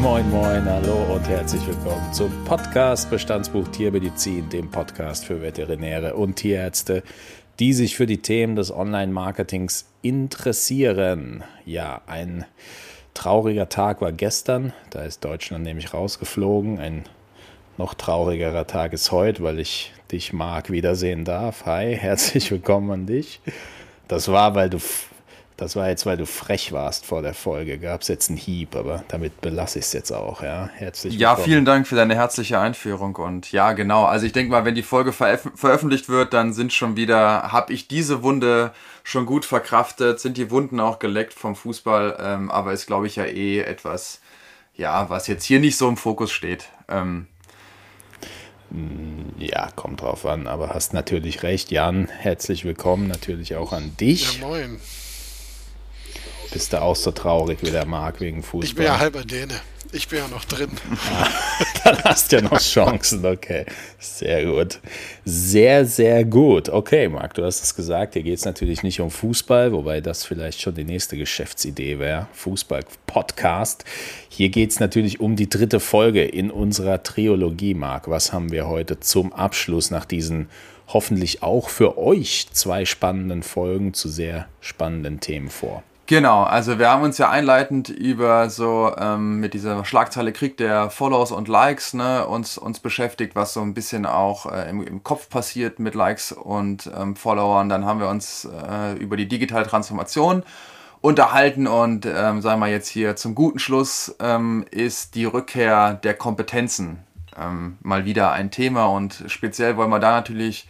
Moin, moin, hallo und herzlich willkommen zum Podcast Bestandsbuch Tiermedizin, dem Podcast für Veterinäre und Tierärzte, die sich für die Themen des Online-Marketings interessieren. Ja, ein trauriger Tag war gestern, da ist Deutschland nämlich rausgeflogen. Ein noch traurigerer Tag ist heute, weil ich dich, Marc, wiedersehen darf. Hi, herzlich willkommen an dich. Das war, weil du das war jetzt, weil du frech warst vor der Folge. Gab es jetzt einen Hieb, aber damit belasse ich es jetzt auch. Ja, herzlich willkommen. Ja, vielen Dank für deine herzliche Einführung. Und ja, genau. Also ich denke mal, wenn die Folge veröf veröffentlicht wird, dann sind schon wieder, habe ich diese Wunde schon gut verkraftet, sind die Wunden auch geleckt vom Fußball. Ähm, aber ist, glaube ich, ja eh etwas, ja, was jetzt hier nicht so im Fokus steht. Ähm, ja, kommt drauf an, aber hast natürlich recht. Jan, herzlich willkommen natürlich auch an dich. Ja, moin. Bist du auch so traurig wie der Marc wegen Fußball? Ich bin ja halber Däne. Ich bin ja noch drin. Ah, dann hast du ja noch Chancen, okay. Sehr gut. Sehr, sehr gut. Okay, Marc, du hast es gesagt, hier geht es natürlich nicht um Fußball, wobei das vielleicht schon die nächste Geschäftsidee wäre. Fußball-Podcast. Hier geht es natürlich um die dritte Folge in unserer Triologie, Marc. Was haben wir heute zum Abschluss nach diesen hoffentlich auch für euch zwei spannenden Folgen zu sehr spannenden Themen vor? Genau, also wir haben uns ja einleitend über so ähm, mit dieser Schlagzeile Krieg der Follows und Likes ne, uns, uns beschäftigt, was so ein bisschen auch äh, im, im Kopf passiert mit Likes und ähm, Followern. Dann haben wir uns äh, über die digitale Transformation unterhalten und ähm, sagen wir jetzt hier zum guten Schluss ähm, ist die Rückkehr der Kompetenzen ähm, mal wieder ein Thema und speziell wollen wir da natürlich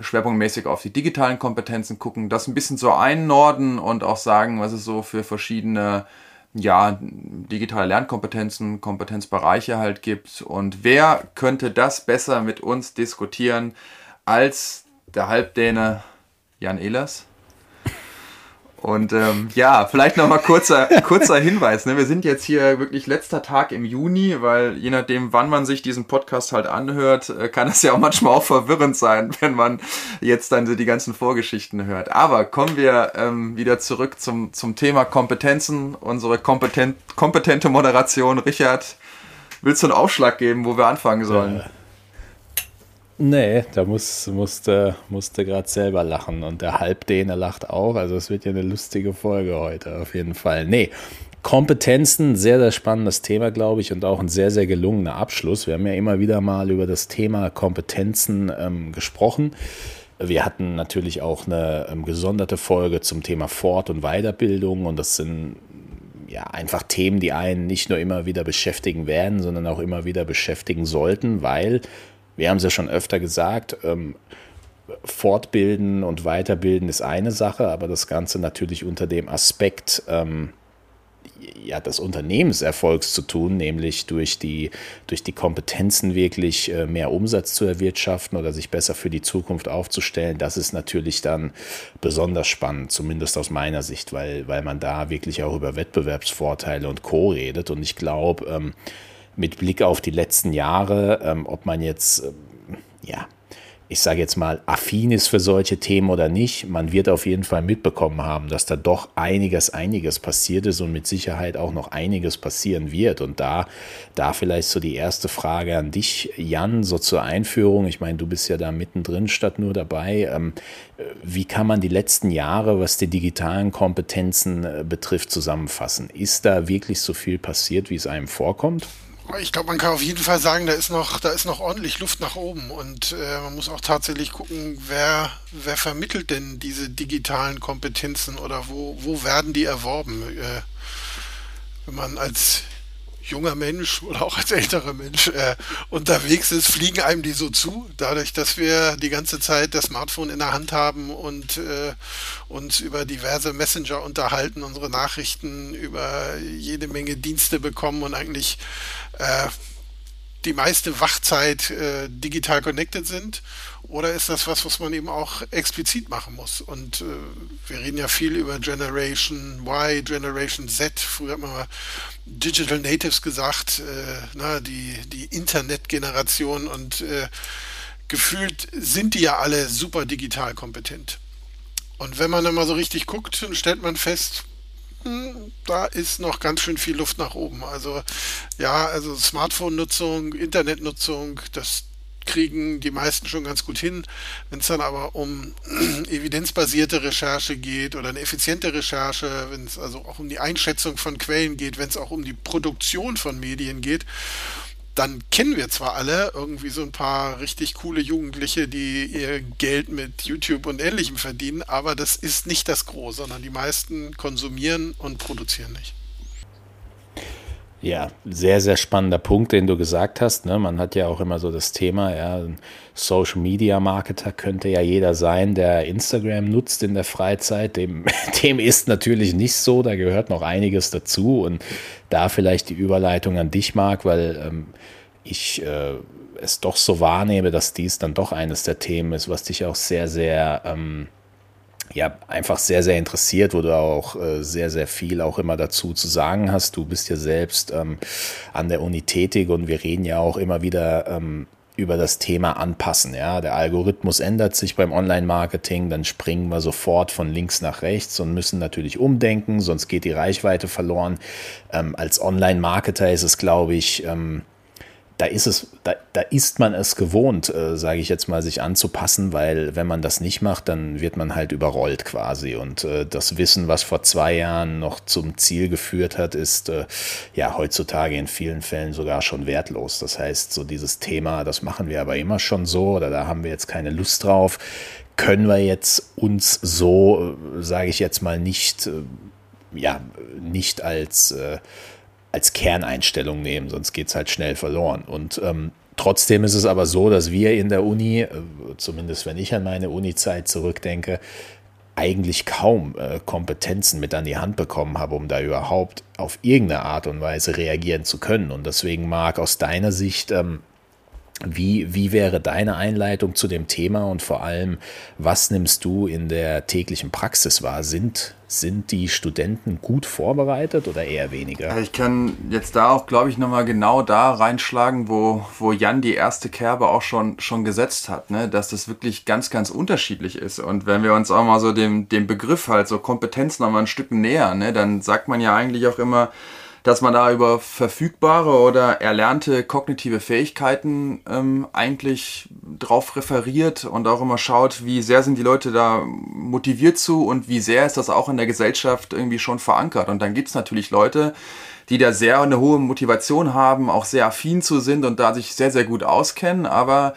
schwerpunktmäßig auf die digitalen Kompetenzen gucken, das ein bisschen so einnorden und auch sagen, was es so für verschiedene ja, digitale Lernkompetenzen, Kompetenzbereiche halt gibt. Und wer könnte das besser mit uns diskutieren als der Halbdäne Jan Ehlers? Und ähm, ja, vielleicht nochmal kurzer, kurzer Hinweis. Ne? Wir sind jetzt hier wirklich letzter Tag im Juni, weil je nachdem, wann man sich diesen Podcast halt anhört, äh, kann es ja auch manchmal auch verwirrend sein, wenn man jetzt dann so die ganzen Vorgeschichten hört. Aber kommen wir ähm, wieder zurück zum, zum Thema Kompetenzen, unsere kompetent, kompetente Moderation. Richard, willst du einen Aufschlag geben, wo wir anfangen sollen? Ja. Nee, da muss, musste, musste gerade selber lachen und der Halbdäne lacht auch. Also es wird ja eine lustige Folge heute auf jeden Fall. Nee, Kompetenzen, sehr, sehr spannendes Thema, glaube ich, und auch ein sehr, sehr gelungener Abschluss. Wir haben ja immer wieder mal über das Thema Kompetenzen ähm, gesprochen. Wir hatten natürlich auch eine ähm, gesonderte Folge zum Thema Fort- und Weiterbildung und das sind ja einfach Themen, die einen nicht nur immer wieder beschäftigen werden, sondern auch immer wieder beschäftigen sollten, weil wir haben es ja schon öfter gesagt, ähm, Fortbilden und Weiterbilden ist eine Sache, aber das Ganze natürlich unter dem Aspekt ähm, ja, des Unternehmenserfolgs zu tun, nämlich durch die, durch die Kompetenzen wirklich äh, mehr Umsatz zu erwirtschaften oder sich besser für die Zukunft aufzustellen, das ist natürlich dann besonders spannend, zumindest aus meiner Sicht, weil, weil man da wirklich auch über Wettbewerbsvorteile und Co. redet. Und ich glaube, ähm, mit Blick auf die letzten Jahre, ähm, ob man jetzt, ähm, ja, ich sage jetzt mal, affin ist für solche Themen oder nicht, man wird auf jeden Fall mitbekommen haben, dass da doch einiges, einiges passiert ist und mit Sicherheit auch noch einiges passieren wird. Und da, da vielleicht so die erste Frage an dich, Jan, so zur Einführung. Ich meine, du bist ja da mittendrin statt nur dabei. Ähm, wie kann man die letzten Jahre, was die digitalen Kompetenzen äh, betrifft, zusammenfassen? Ist da wirklich so viel passiert, wie es einem vorkommt? Ich glaube, man kann auf jeden Fall sagen, da ist noch, da ist noch ordentlich Luft nach oben und äh, man muss auch tatsächlich gucken, wer, wer vermittelt denn diese digitalen Kompetenzen oder wo, wo werden die erworben? Äh, wenn man als junger Mensch oder auch als älterer Mensch äh, unterwegs ist, fliegen einem die so zu, dadurch, dass wir die ganze Zeit das Smartphone in der Hand haben und äh, uns über diverse Messenger unterhalten, unsere Nachrichten über jede Menge Dienste bekommen und eigentlich äh, die meiste Wachzeit äh, digital connected sind? Oder ist das was, was man eben auch explizit machen muss? Und äh, wir reden ja viel über Generation Y, Generation Z. Früher hat man mal Digital Natives gesagt, äh, na, die, die Internetgeneration und äh, gefühlt sind die ja alle super digital kompetent. Und wenn man dann mal so richtig guckt, stellt man fest, da ist noch ganz schön viel Luft nach oben. Also ja, also Smartphone-Nutzung, Internetnutzung, das kriegen die meisten schon ganz gut hin. Wenn es dann aber um evidenzbasierte Recherche geht oder eine effiziente Recherche, wenn es also auch um die Einschätzung von Quellen geht, wenn es auch um die Produktion von Medien geht, dann kennen wir zwar alle irgendwie so ein paar richtig coole Jugendliche, die ihr Geld mit YouTube und Ähnlichem verdienen, aber das ist nicht das Große, sondern die meisten konsumieren und produzieren nicht. Ja, sehr, sehr spannender Punkt, den du gesagt hast. Ne? Man hat ja auch immer so das Thema, ja, Social Media Marketer könnte ja jeder sein, der Instagram nutzt in der Freizeit. Dem, dem ist natürlich nicht so, da gehört noch einiges dazu. Und da vielleicht die Überleitung an dich, Marc, weil ähm, ich äh, es doch so wahrnehme, dass dies dann doch eines der Themen ist, was dich auch sehr, sehr ähm, ja, einfach sehr, sehr interessiert, wo du auch äh, sehr, sehr viel auch immer dazu zu sagen hast. Du bist ja selbst ähm, an der Uni tätig und wir reden ja auch immer wieder ähm, über das Thema anpassen. Ja, der Algorithmus ändert sich beim Online-Marketing, dann springen wir sofort von links nach rechts und müssen natürlich umdenken, sonst geht die Reichweite verloren. Ähm, als Online-Marketer ist es, glaube ich, ähm, da ist es, da, da ist man es gewohnt, äh, sage ich jetzt mal, sich anzupassen, weil wenn man das nicht macht, dann wird man halt überrollt quasi. Und äh, das Wissen, was vor zwei Jahren noch zum Ziel geführt hat, ist äh, ja heutzutage in vielen Fällen sogar schon wertlos. Das heißt, so dieses Thema, das machen wir aber immer schon so oder da haben wir jetzt keine Lust drauf, können wir jetzt uns so, äh, sage ich jetzt mal, nicht, äh, ja, nicht als äh, als Kerneinstellung nehmen, sonst geht es halt schnell verloren. Und ähm, trotzdem ist es aber so, dass wir in der Uni, äh, zumindest wenn ich an meine Uni-Zeit zurückdenke, eigentlich kaum äh, Kompetenzen mit an die Hand bekommen habe, um da überhaupt auf irgendeine Art und Weise reagieren zu können. Und deswegen mag aus deiner Sicht ähm, wie, wie wäre deine Einleitung zu dem Thema und vor allem, was nimmst du in der täglichen Praxis wahr? Sind, sind die Studenten gut vorbereitet oder eher weniger? Ich kann jetzt da auch, glaube ich, nochmal genau da reinschlagen, wo, wo Jan die erste Kerbe auch schon, schon gesetzt hat, ne? dass das wirklich ganz, ganz unterschiedlich ist. Und wenn wir uns auch mal so dem, dem Begriff halt so Kompetenz nochmal ein Stück näher, ne? dann sagt man ja eigentlich auch immer, dass man da über verfügbare oder erlernte kognitive Fähigkeiten ähm, eigentlich drauf referiert und auch immer schaut, wie sehr sind die Leute da motiviert zu und wie sehr ist das auch in der Gesellschaft irgendwie schon verankert. Und dann gibt es natürlich Leute, die da sehr eine hohe Motivation haben, auch sehr affin zu sind und da sich sehr, sehr gut auskennen, aber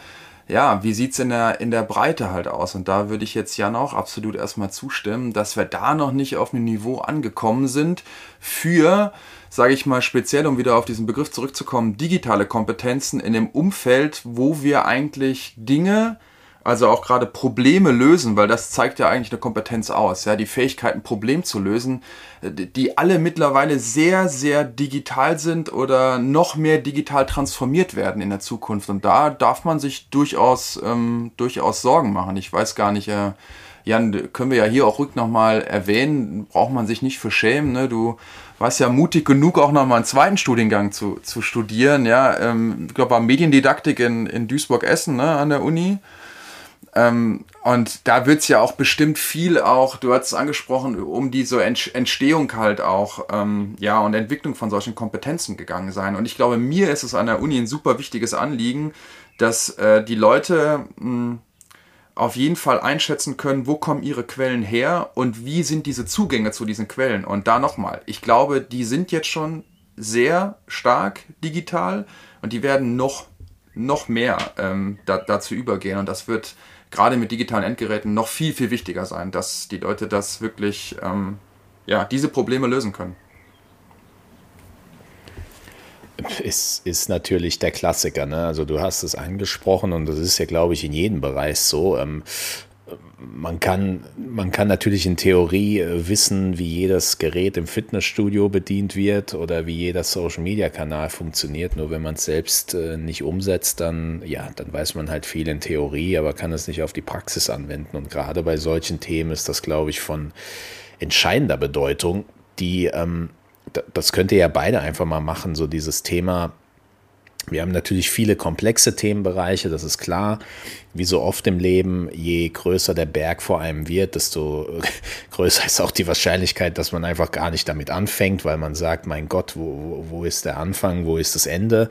ja, wie sieht's in der, in der Breite halt aus? Und da würde ich jetzt Jan auch absolut erstmal zustimmen, dass wir da noch nicht auf einem Niveau angekommen sind für sage ich mal speziell, um wieder auf diesen Begriff zurückzukommen, digitale Kompetenzen in dem Umfeld, wo wir eigentlich Dinge, also auch gerade Probleme lösen, weil das zeigt ja eigentlich eine Kompetenz aus, ja, die Fähigkeit, ein Problem zu lösen, die alle mittlerweile sehr, sehr digital sind oder noch mehr digital transformiert werden in der Zukunft. Und da darf man sich durchaus, ähm, durchaus Sorgen machen. Ich weiß gar nicht, äh, Jan, können wir ja hier auch rück nochmal erwähnen, braucht man sich nicht für schämen, ne? Du warst ja mutig genug, auch nochmal einen zweiten Studiengang zu, zu studieren. Ja, ähm, ich glaube, war Mediendidaktik in, in Duisburg-Essen ne, an der Uni. Ähm, und da wird es ja auch bestimmt viel auch, du hast es angesprochen, um die so Entstehung halt auch, ähm, ja, und Entwicklung von solchen Kompetenzen gegangen sein. Und ich glaube, mir ist es an der Uni ein super wichtiges Anliegen, dass äh, die Leute mh, hm, auf jeden Fall einschätzen können, wo kommen ihre Quellen her und wie sind diese Zugänge zu diesen Quellen. Und da nochmal, ich glaube, die sind jetzt schon sehr stark digital und die werden noch, noch mehr ähm, da, dazu übergehen. Und das wird gerade mit digitalen Endgeräten noch viel, viel wichtiger sein, dass die Leute das wirklich, ähm, ja, diese Probleme lösen können ist, ist natürlich der Klassiker. Ne? Also du hast es angesprochen und das ist ja, glaube ich, in jedem Bereich so. Ähm, man kann, man kann natürlich in Theorie äh, wissen, wie jedes Gerät im Fitnessstudio bedient wird oder wie jeder Social-Media-Kanal funktioniert. Nur wenn man es selbst äh, nicht umsetzt, dann, ja, dann weiß man halt viel in Theorie, aber kann es nicht auf die Praxis anwenden. Und gerade bei solchen Themen ist das, glaube ich, von entscheidender Bedeutung, die ähm, das könnt ihr ja beide einfach mal machen, so dieses Thema Wir haben natürlich viele komplexe Themenbereiche, das ist klar. Wie so oft im Leben, je größer der Berg vor einem wird, desto größer ist auch die Wahrscheinlichkeit, dass man einfach gar nicht damit anfängt, weil man sagt, mein Gott, wo, wo ist der Anfang, wo ist das Ende?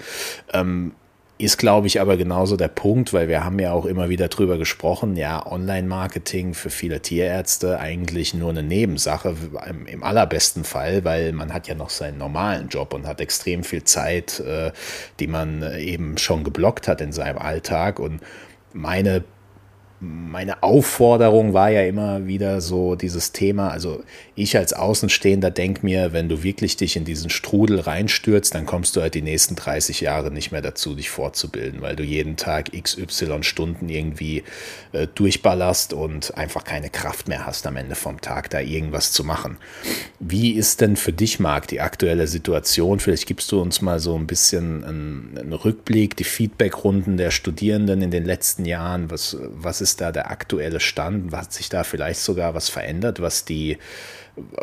Ähm, ist, glaube ich, aber genauso der Punkt, weil wir haben ja auch immer wieder drüber gesprochen, ja, Online-Marketing für viele Tierärzte eigentlich nur eine Nebensache im, im, allerbesten Fall, weil man hat ja noch seinen normalen Job und hat extrem viel Zeit, äh, die man eben schon geblockt hat in seinem Alltag. Und meine meine Aufforderung war ja immer wieder so dieses Thema, also ich als Außenstehender denke mir, wenn du wirklich dich in diesen Strudel reinstürzt, dann kommst du halt die nächsten 30 Jahre nicht mehr dazu, dich fortzubilden, weil du jeden Tag XY Stunden irgendwie äh, durchballerst und einfach keine Kraft mehr hast am Ende vom Tag, da irgendwas zu machen. Wie ist denn für dich, Marc, die aktuelle Situation? Vielleicht gibst du uns mal so ein bisschen einen, einen Rückblick, die Feedbackrunden der Studierenden in den letzten Jahren. Was, was ist da der aktuelle Stand? Hat sich da vielleicht sogar was verändert, was die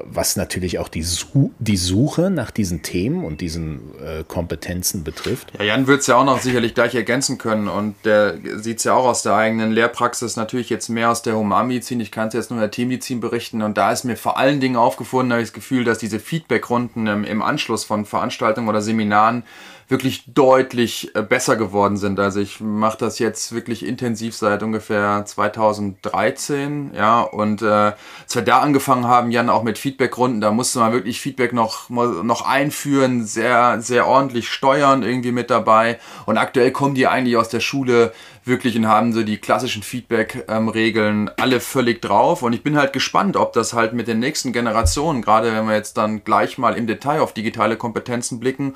was natürlich auch die, Su die Suche nach diesen Themen und diesen äh, Kompetenzen betrifft. Ja, Jan wird es ja auch noch sicherlich gleich ergänzen können und der sieht es ja auch aus der eigenen Lehrpraxis, natürlich jetzt mehr aus der Humanmedizin. Ich kann es jetzt nur in der Teammedizin berichten und da ist mir vor allen Dingen aufgefunden, habe ich das Gefühl, dass diese Feedbackrunden im, im Anschluss von Veranstaltungen oder Seminaren wirklich deutlich äh, besser geworden sind. Also ich mache das jetzt wirklich intensiv seit ungefähr 2013, ja, und äh, als wir da angefangen haben, Jan, auch mit Feedbackrunden, da musste man wirklich Feedback noch, noch einführen, sehr, sehr ordentlich steuern irgendwie mit dabei. Und aktuell kommen die eigentlich aus der Schule wirklich und haben so die klassischen Feedback-Regeln alle völlig drauf. Und ich bin halt gespannt, ob das halt mit den nächsten Generationen, gerade wenn wir jetzt dann gleich mal im Detail auf digitale Kompetenzen blicken,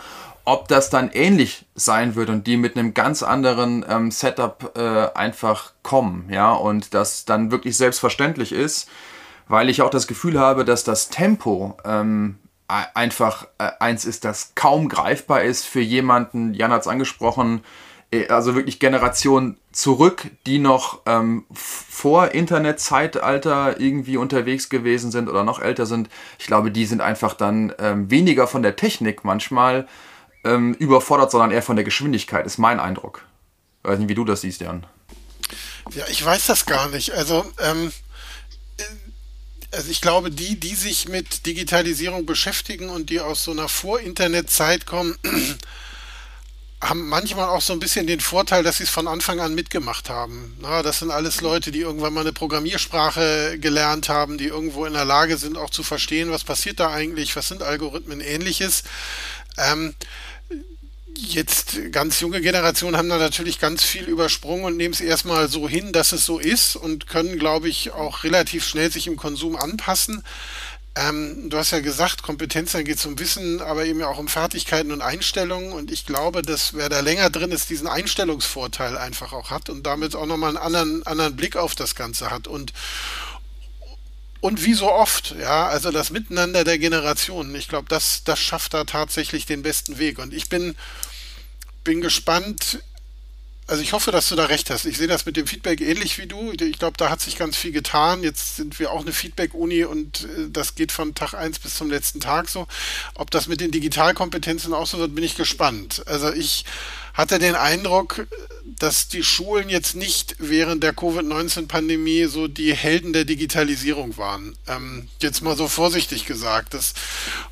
ob das dann ähnlich sein wird und die mit einem ganz anderen ähm, Setup äh, einfach kommen, ja, und das dann wirklich selbstverständlich ist, weil ich auch das Gefühl habe, dass das Tempo ähm, einfach äh, eins ist, das kaum greifbar ist für jemanden, Jan hat es angesprochen, äh, also wirklich Generationen zurück, die noch ähm, vor Internetzeitalter irgendwie unterwegs gewesen sind oder noch älter sind. Ich glaube, die sind einfach dann ähm, weniger von der Technik manchmal ähm, überfordert, sondern eher von der Geschwindigkeit, ist mein Eindruck. Ich weiß nicht, wie du das siehst, Jan. Ja, ich weiß das gar nicht. Also, ähm, äh, also ich glaube, die, die sich mit Digitalisierung beschäftigen und die aus so einer Vor-Internet-Zeit kommen, haben manchmal auch so ein bisschen den Vorteil, dass sie es von Anfang an mitgemacht haben. Na, das sind alles Leute, die irgendwann mal eine Programmiersprache gelernt haben, die irgendwo in der Lage sind, auch zu verstehen, was passiert da eigentlich, was sind Algorithmen, ähnliches. Ähm, Jetzt ganz junge Generationen haben da natürlich ganz viel übersprungen und nehmen es erstmal so hin, dass es so ist und können, glaube ich, auch relativ schnell sich im Konsum anpassen. Ähm, du hast ja gesagt, Kompetenz, dann geht es um Wissen, aber eben auch um Fertigkeiten und Einstellungen. Und ich glaube, dass wer da länger drin ist, diesen Einstellungsvorteil einfach auch hat und damit auch nochmal einen anderen, anderen Blick auf das Ganze hat. Und, und wie so oft, ja, also das Miteinander der Generationen, ich glaube, das, das schafft da tatsächlich den besten Weg. Und ich bin, bin gespannt, also ich hoffe, dass du da recht hast. Ich sehe das mit dem Feedback ähnlich wie du. Ich glaube, da hat sich ganz viel getan. Jetzt sind wir auch eine Feedback-Uni und äh, das geht von Tag 1 bis zum letzten Tag so. Ob das mit den Digitalkompetenzen auch so wird, bin ich gespannt. Also ich hatte den Eindruck, dass die Schulen jetzt nicht während der Covid-19-Pandemie so die Helden der Digitalisierung waren. Ähm, jetzt mal so vorsichtig gesagt. Das,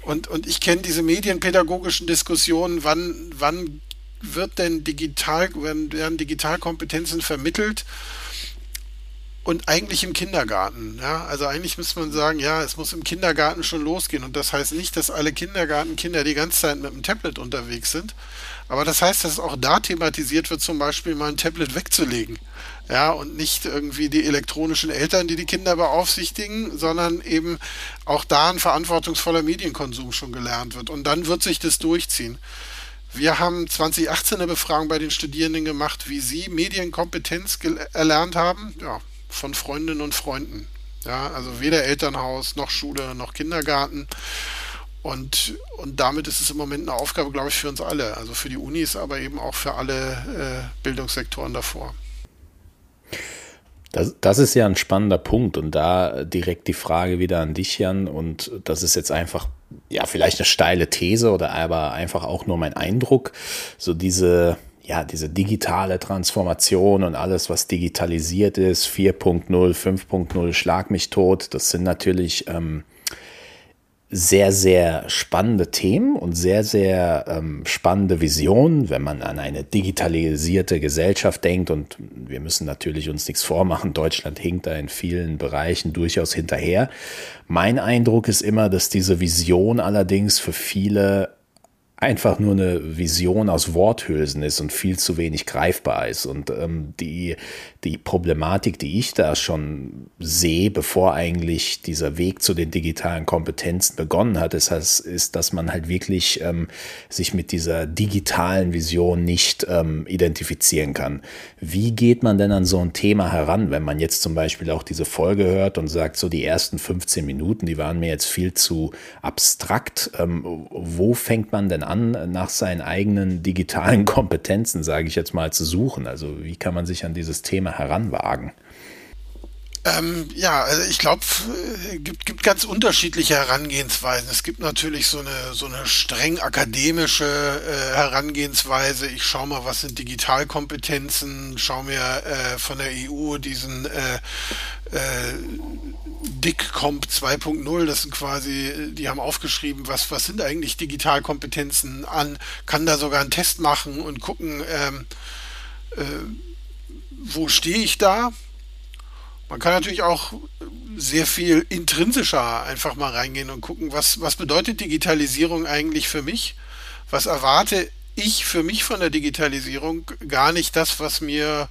und, und ich kenne diese medienpädagogischen Diskussionen, wann, wann wird denn digital, werden, werden Digitalkompetenzen vermittelt? Und eigentlich im Kindergarten. Ja? Also eigentlich müsste man sagen, ja, es muss im Kindergarten schon losgehen. Und das heißt nicht, dass alle Kindergartenkinder die ganze Zeit mit dem Tablet unterwegs sind. Aber das heißt, dass auch da thematisiert wird, zum Beispiel mal ein Tablet wegzulegen. Ja, und nicht irgendwie die elektronischen Eltern, die die Kinder beaufsichtigen, sondern eben auch da ein verantwortungsvoller Medienkonsum schon gelernt wird. Und dann wird sich das durchziehen. Wir haben 2018 eine Befragung bei den Studierenden gemacht, wie sie Medienkompetenz erlernt haben. Ja, von Freundinnen und Freunden. Ja, also weder Elternhaus noch Schule noch Kindergarten. Und, und damit ist es im Moment eine Aufgabe, glaube ich, für uns alle. Also für die Unis, aber eben auch für alle äh, Bildungssektoren davor. Das, das ist ja ein spannender Punkt und da direkt die Frage wieder an dich, Jan. Und das ist jetzt einfach ja, vielleicht eine steile These oder aber einfach auch nur mein Eindruck. So diese, ja, diese digitale Transformation und alles, was digitalisiert ist, 4.0, 5.0, Schlag mich tot, das sind natürlich ähm, sehr, sehr spannende Themen und sehr, sehr ähm, spannende Visionen, wenn man an eine digitalisierte Gesellschaft denkt. Und wir müssen natürlich uns nichts vormachen. Deutschland hinkt da in vielen Bereichen durchaus hinterher. Mein Eindruck ist immer, dass diese Vision allerdings für viele einfach nur eine Vision aus Worthülsen ist und viel zu wenig greifbar ist. Und ähm, die, die Problematik, die ich da schon sehe, bevor eigentlich dieser Weg zu den digitalen Kompetenzen begonnen hat, ist, ist dass man halt wirklich ähm, sich mit dieser digitalen Vision nicht ähm, identifizieren kann. Wie geht man denn an so ein Thema heran, wenn man jetzt zum Beispiel auch diese Folge hört und sagt, so die ersten 15 Minuten, die waren mir jetzt viel zu abstrakt. Ähm, wo fängt man denn an, nach seinen eigenen digitalen Kompetenzen, sage ich jetzt mal, zu suchen? Also wie kann man sich an dieses Thema heranwagen? Ähm, ja, also ich glaube, es äh, gibt, gibt ganz unterschiedliche Herangehensweisen. Es gibt natürlich so eine, so eine streng akademische äh, Herangehensweise. Ich schaue mal, was sind Digitalkompetenzen, schaue mir äh, von der EU diesen äh, äh, DICComp 2.0, das sind quasi, die haben aufgeschrieben, was, was sind eigentlich Digitalkompetenzen an, kann da sogar einen Test machen und gucken, ähm, äh, wo stehe ich da. Man kann natürlich auch sehr viel intrinsischer einfach mal reingehen und gucken, was, was bedeutet Digitalisierung eigentlich für mich? Was erwarte ich für mich von der Digitalisierung? Gar nicht das, was mir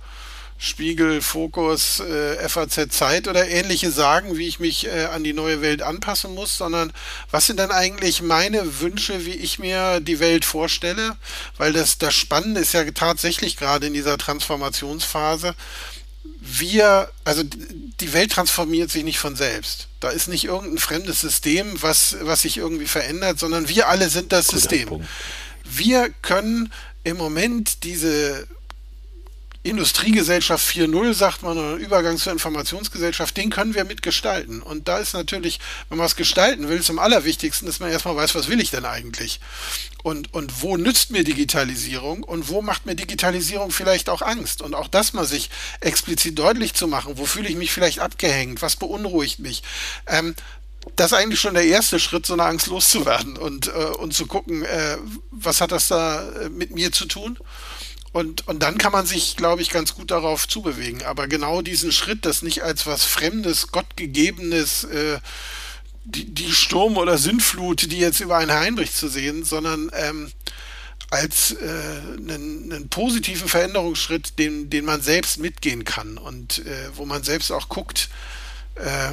Spiegel, Fokus, äh, FAZ Zeit oder ähnliche sagen, wie ich mich äh, an die neue Welt anpassen muss, sondern was sind dann eigentlich meine Wünsche, wie ich mir die Welt vorstelle? Weil das, das Spannende ist ja tatsächlich gerade in dieser Transformationsphase, wir, also die Welt transformiert sich nicht von selbst. Da ist nicht irgendein fremdes System, was, was sich irgendwie verändert, sondern wir alle sind das Guter System. Punkt. Wir können im Moment diese Industriegesellschaft 4.0, sagt man, oder Übergang zur Informationsgesellschaft, den können wir mitgestalten. Und da ist natürlich, wenn man es gestalten will, zum Allerwichtigsten, dass man erstmal weiß, was will ich denn eigentlich? Und, und wo nützt mir Digitalisierung und wo macht mir Digitalisierung vielleicht auch Angst? Und auch das mal sich explizit deutlich zu machen, wo fühle ich mich vielleicht abgehängt, was beunruhigt mich? Ähm, das ist eigentlich schon der erste Schritt, so eine Angst loszuwerden und, äh, und zu gucken, äh, was hat das da äh, mit mir zu tun? Und, und dann kann man sich, glaube ich, ganz gut darauf zubewegen. Aber genau diesen Schritt, das nicht als was Fremdes, Gottgegebenes, äh, die, die Sturm- oder Sintflut, die jetzt über einen hereinbricht, zu sehen, sondern ähm, als äh, einen, einen, positiven Veränderungsschritt, den, den man selbst mitgehen kann und äh, wo man selbst auch guckt, äh,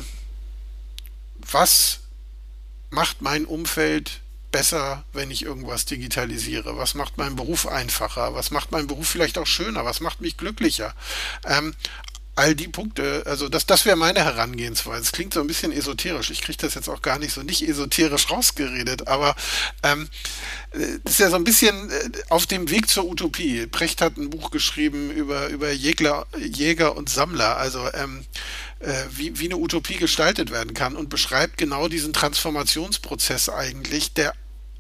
was macht mein Umfeld besser, wenn ich irgendwas digitalisiere? Was macht meinen Beruf einfacher? Was macht meinen Beruf vielleicht auch schöner? Was macht mich glücklicher? Ähm, all die Punkte, also das, das wäre meine Herangehensweise. Es klingt so ein bisschen esoterisch. Ich kriege das jetzt auch gar nicht so nicht esoterisch rausgeredet, aber ähm, das ist ja so ein bisschen äh, auf dem Weg zur Utopie. Precht hat ein Buch geschrieben über, über Jägler, Jäger und Sammler, also ähm, äh, wie, wie eine Utopie gestaltet werden kann und beschreibt genau diesen Transformationsprozess eigentlich, der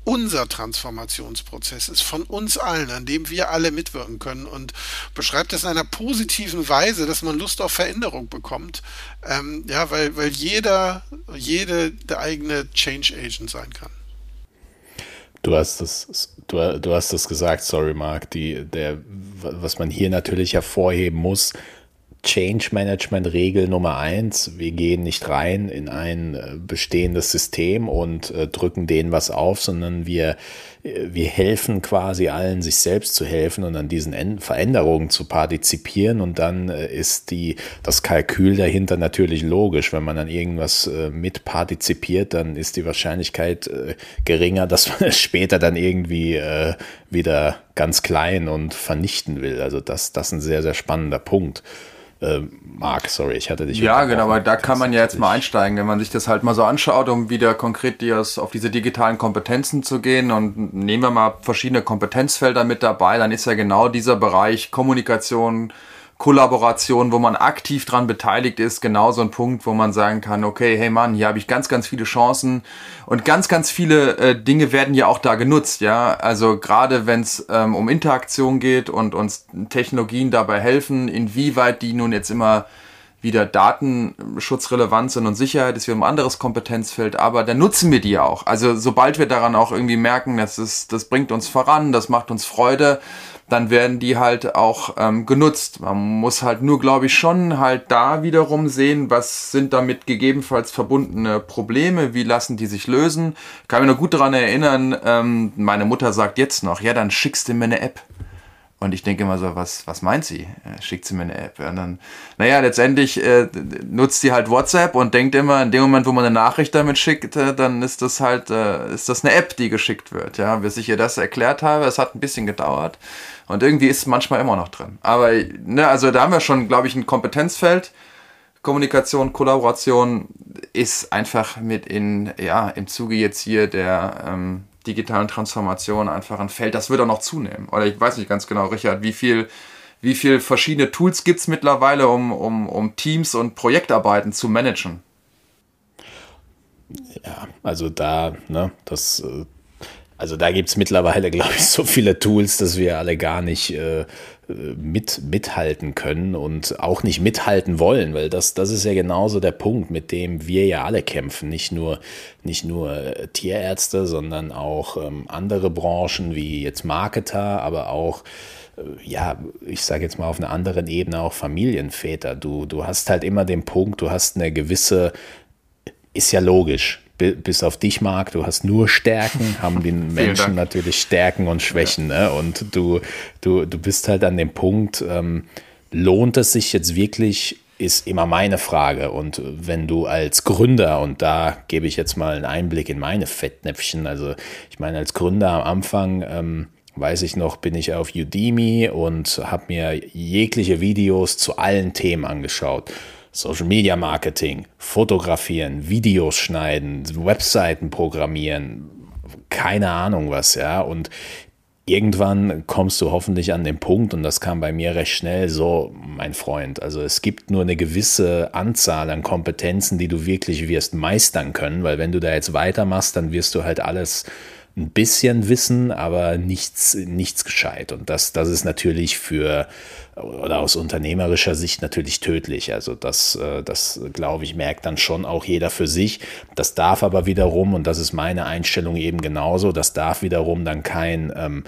unser Transformationsprozess ist, von uns allen, an dem wir alle mitwirken können und beschreibt es in einer positiven Weise, dass man Lust auf Veränderung bekommt. Ähm, ja, weil, weil jeder, jede der eigene Change Agent sein kann. Du hast das, du, du hast das gesagt, sorry Mark, die, der, was man hier natürlich hervorheben muss, Change Management Regel Nummer eins. Wir gehen nicht rein in ein äh, bestehendes System und äh, drücken denen was auf, sondern wir, äh, wir helfen quasi allen, sich selbst zu helfen und an diesen Veränderungen zu partizipieren. Und dann ist die, das Kalkül dahinter natürlich logisch. Wenn man an irgendwas mit partizipiert, dann ist die Wahrscheinlichkeit geringer, dass man es später dann irgendwie wieder ganz klein und vernichten will. Also das, das ist ein sehr, sehr spannender Punkt äh, Marc, sorry, ich hatte dich. Ja, genau, aber da kann man ja jetzt mal einsteigen, wenn man sich das halt mal so anschaut, um wieder konkret auf diese digitalen Kompetenzen zu gehen und nehmen wir mal verschiedene Kompetenzfelder mit dabei, dann ist ja genau dieser Bereich Kommunikation, Kollaboration, wo man aktiv dran beteiligt ist, genauso ein Punkt, wo man sagen kann, okay, hey Mann, hier habe ich ganz, ganz viele Chancen und ganz, ganz viele äh, Dinge werden ja auch da genutzt, ja. Also gerade wenn es ähm, um Interaktion geht und uns Technologien dabei helfen, inwieweit die nun jetzt immer wieder datenschutzrelevant sind und Sicherheit ist wieder ein anderes Kompetenzfeld, aber dann nutzen wir die auch. Also sobald wir daran auch irgendwie merken, das, ist, das bringt uns voran, das macht uns Freude, dann werden die halt auch ähm, genutzt. Man muss halt nur, glaube ich, schon halt da wiederum sehen, was sind damit gegebenenfalls verbundene Probleme, wie lassen die sich lösen. Ich kann mich noch gut daran erinnern, ähm, meine Mutter sagt jetzt noch, ja, dann schickst du mir eine App. Und ich denke immer so, was, was meint sie? Schickt sie mir eine App? Und dann, naja, letztendlich äh, nutzt sie halt WhatsApp und denkt immer, in dem Moment, wo man eine Nachricht damit schickt, äh, dann ist das halt, äh, ist das eine App, die geschickt wird. Ja, bis ich ihr das erklärt habe, es hat ein bisschen gedauert. Und irgendwie ist es manchmal immer noch drin. Aber, ne, also da haben wir schon, glaube ich, ein Kompetenzfeld. Kommunikation, Kollaboration ist einfach mit in, ja, im Zuge jetzt hier der, ähm, digitalen Transformation einfach ein Feld, das wird auch noch zunehmen. Oder ich weiß nicht ganz genau, Richard, wie viel, wie viel verschiedene Tools gibt es mittlerweile, um, um, um Teams und Projektarbeiten zu managen? Ja, also da, ne, das, äh, also da gibt es mittlerweile, glaube ich, so viele Tools, dass wir alle gar nicht äh, mit, mithalten können und auch nicht mithalten wollen, weil das, das ist ja genauso der Punkt, mit dem wir ja alle kämpfen. Nicht nur, nicht nur äh, Tierärzte, sondern auch ähm, andere Branchen wie jetzt Marketer, aber auch äh, ja, ich sage jetzt mal auf einer anderen Ebene auch Familienväter. Du, du hast halt immer den Punkt, du hast eine gewisse, ist ja logisch, bis auf dich, Marc, du hast nur Stärken, haben die Menschen natürlich Stärken und Schwächen. Ja. Ne? Und du, du, du bist halt an dem Punkt, ähm, lohnt es sich jetzt wirklich, ist immer meine Frage. Und wenn du als Gründer, und da gebe ich jetzt mal einen Einblick in meine Fettnäpfchen, also ich meine, als Gründer am Anfang, ähm, weiß ich noch, bin ich auf Udemy und habe mir jegliche Videos zu allen Themen angeschaut. Social Media Marketing, fotografieren, Videos schneiden, Webseiten programmieren, keine Ahnung was, ja. Und irgendwann kommst du hoffentlich an den Punkt, und das kam bei mir recht schnell, so, mein Freund, also es gibt nur eine gewisse Anzahl an Kompetenzen, die du wirklich wirst meistern können, weil wenn du da jetzt weitermachst, dann wirst du halt alles ein bisschen wissen, aber nichts, nichts gescheit. Und das, das ist natürlich für, oder aus unternehmerischer Sicht natürlich tödlich. Also das, äh, das glaube ich, merkt dann schon auch jeder für sich. Das darf aber wiederum, und das ist meine Einstellung eben genauso, das darf wiederum dann kein ähm,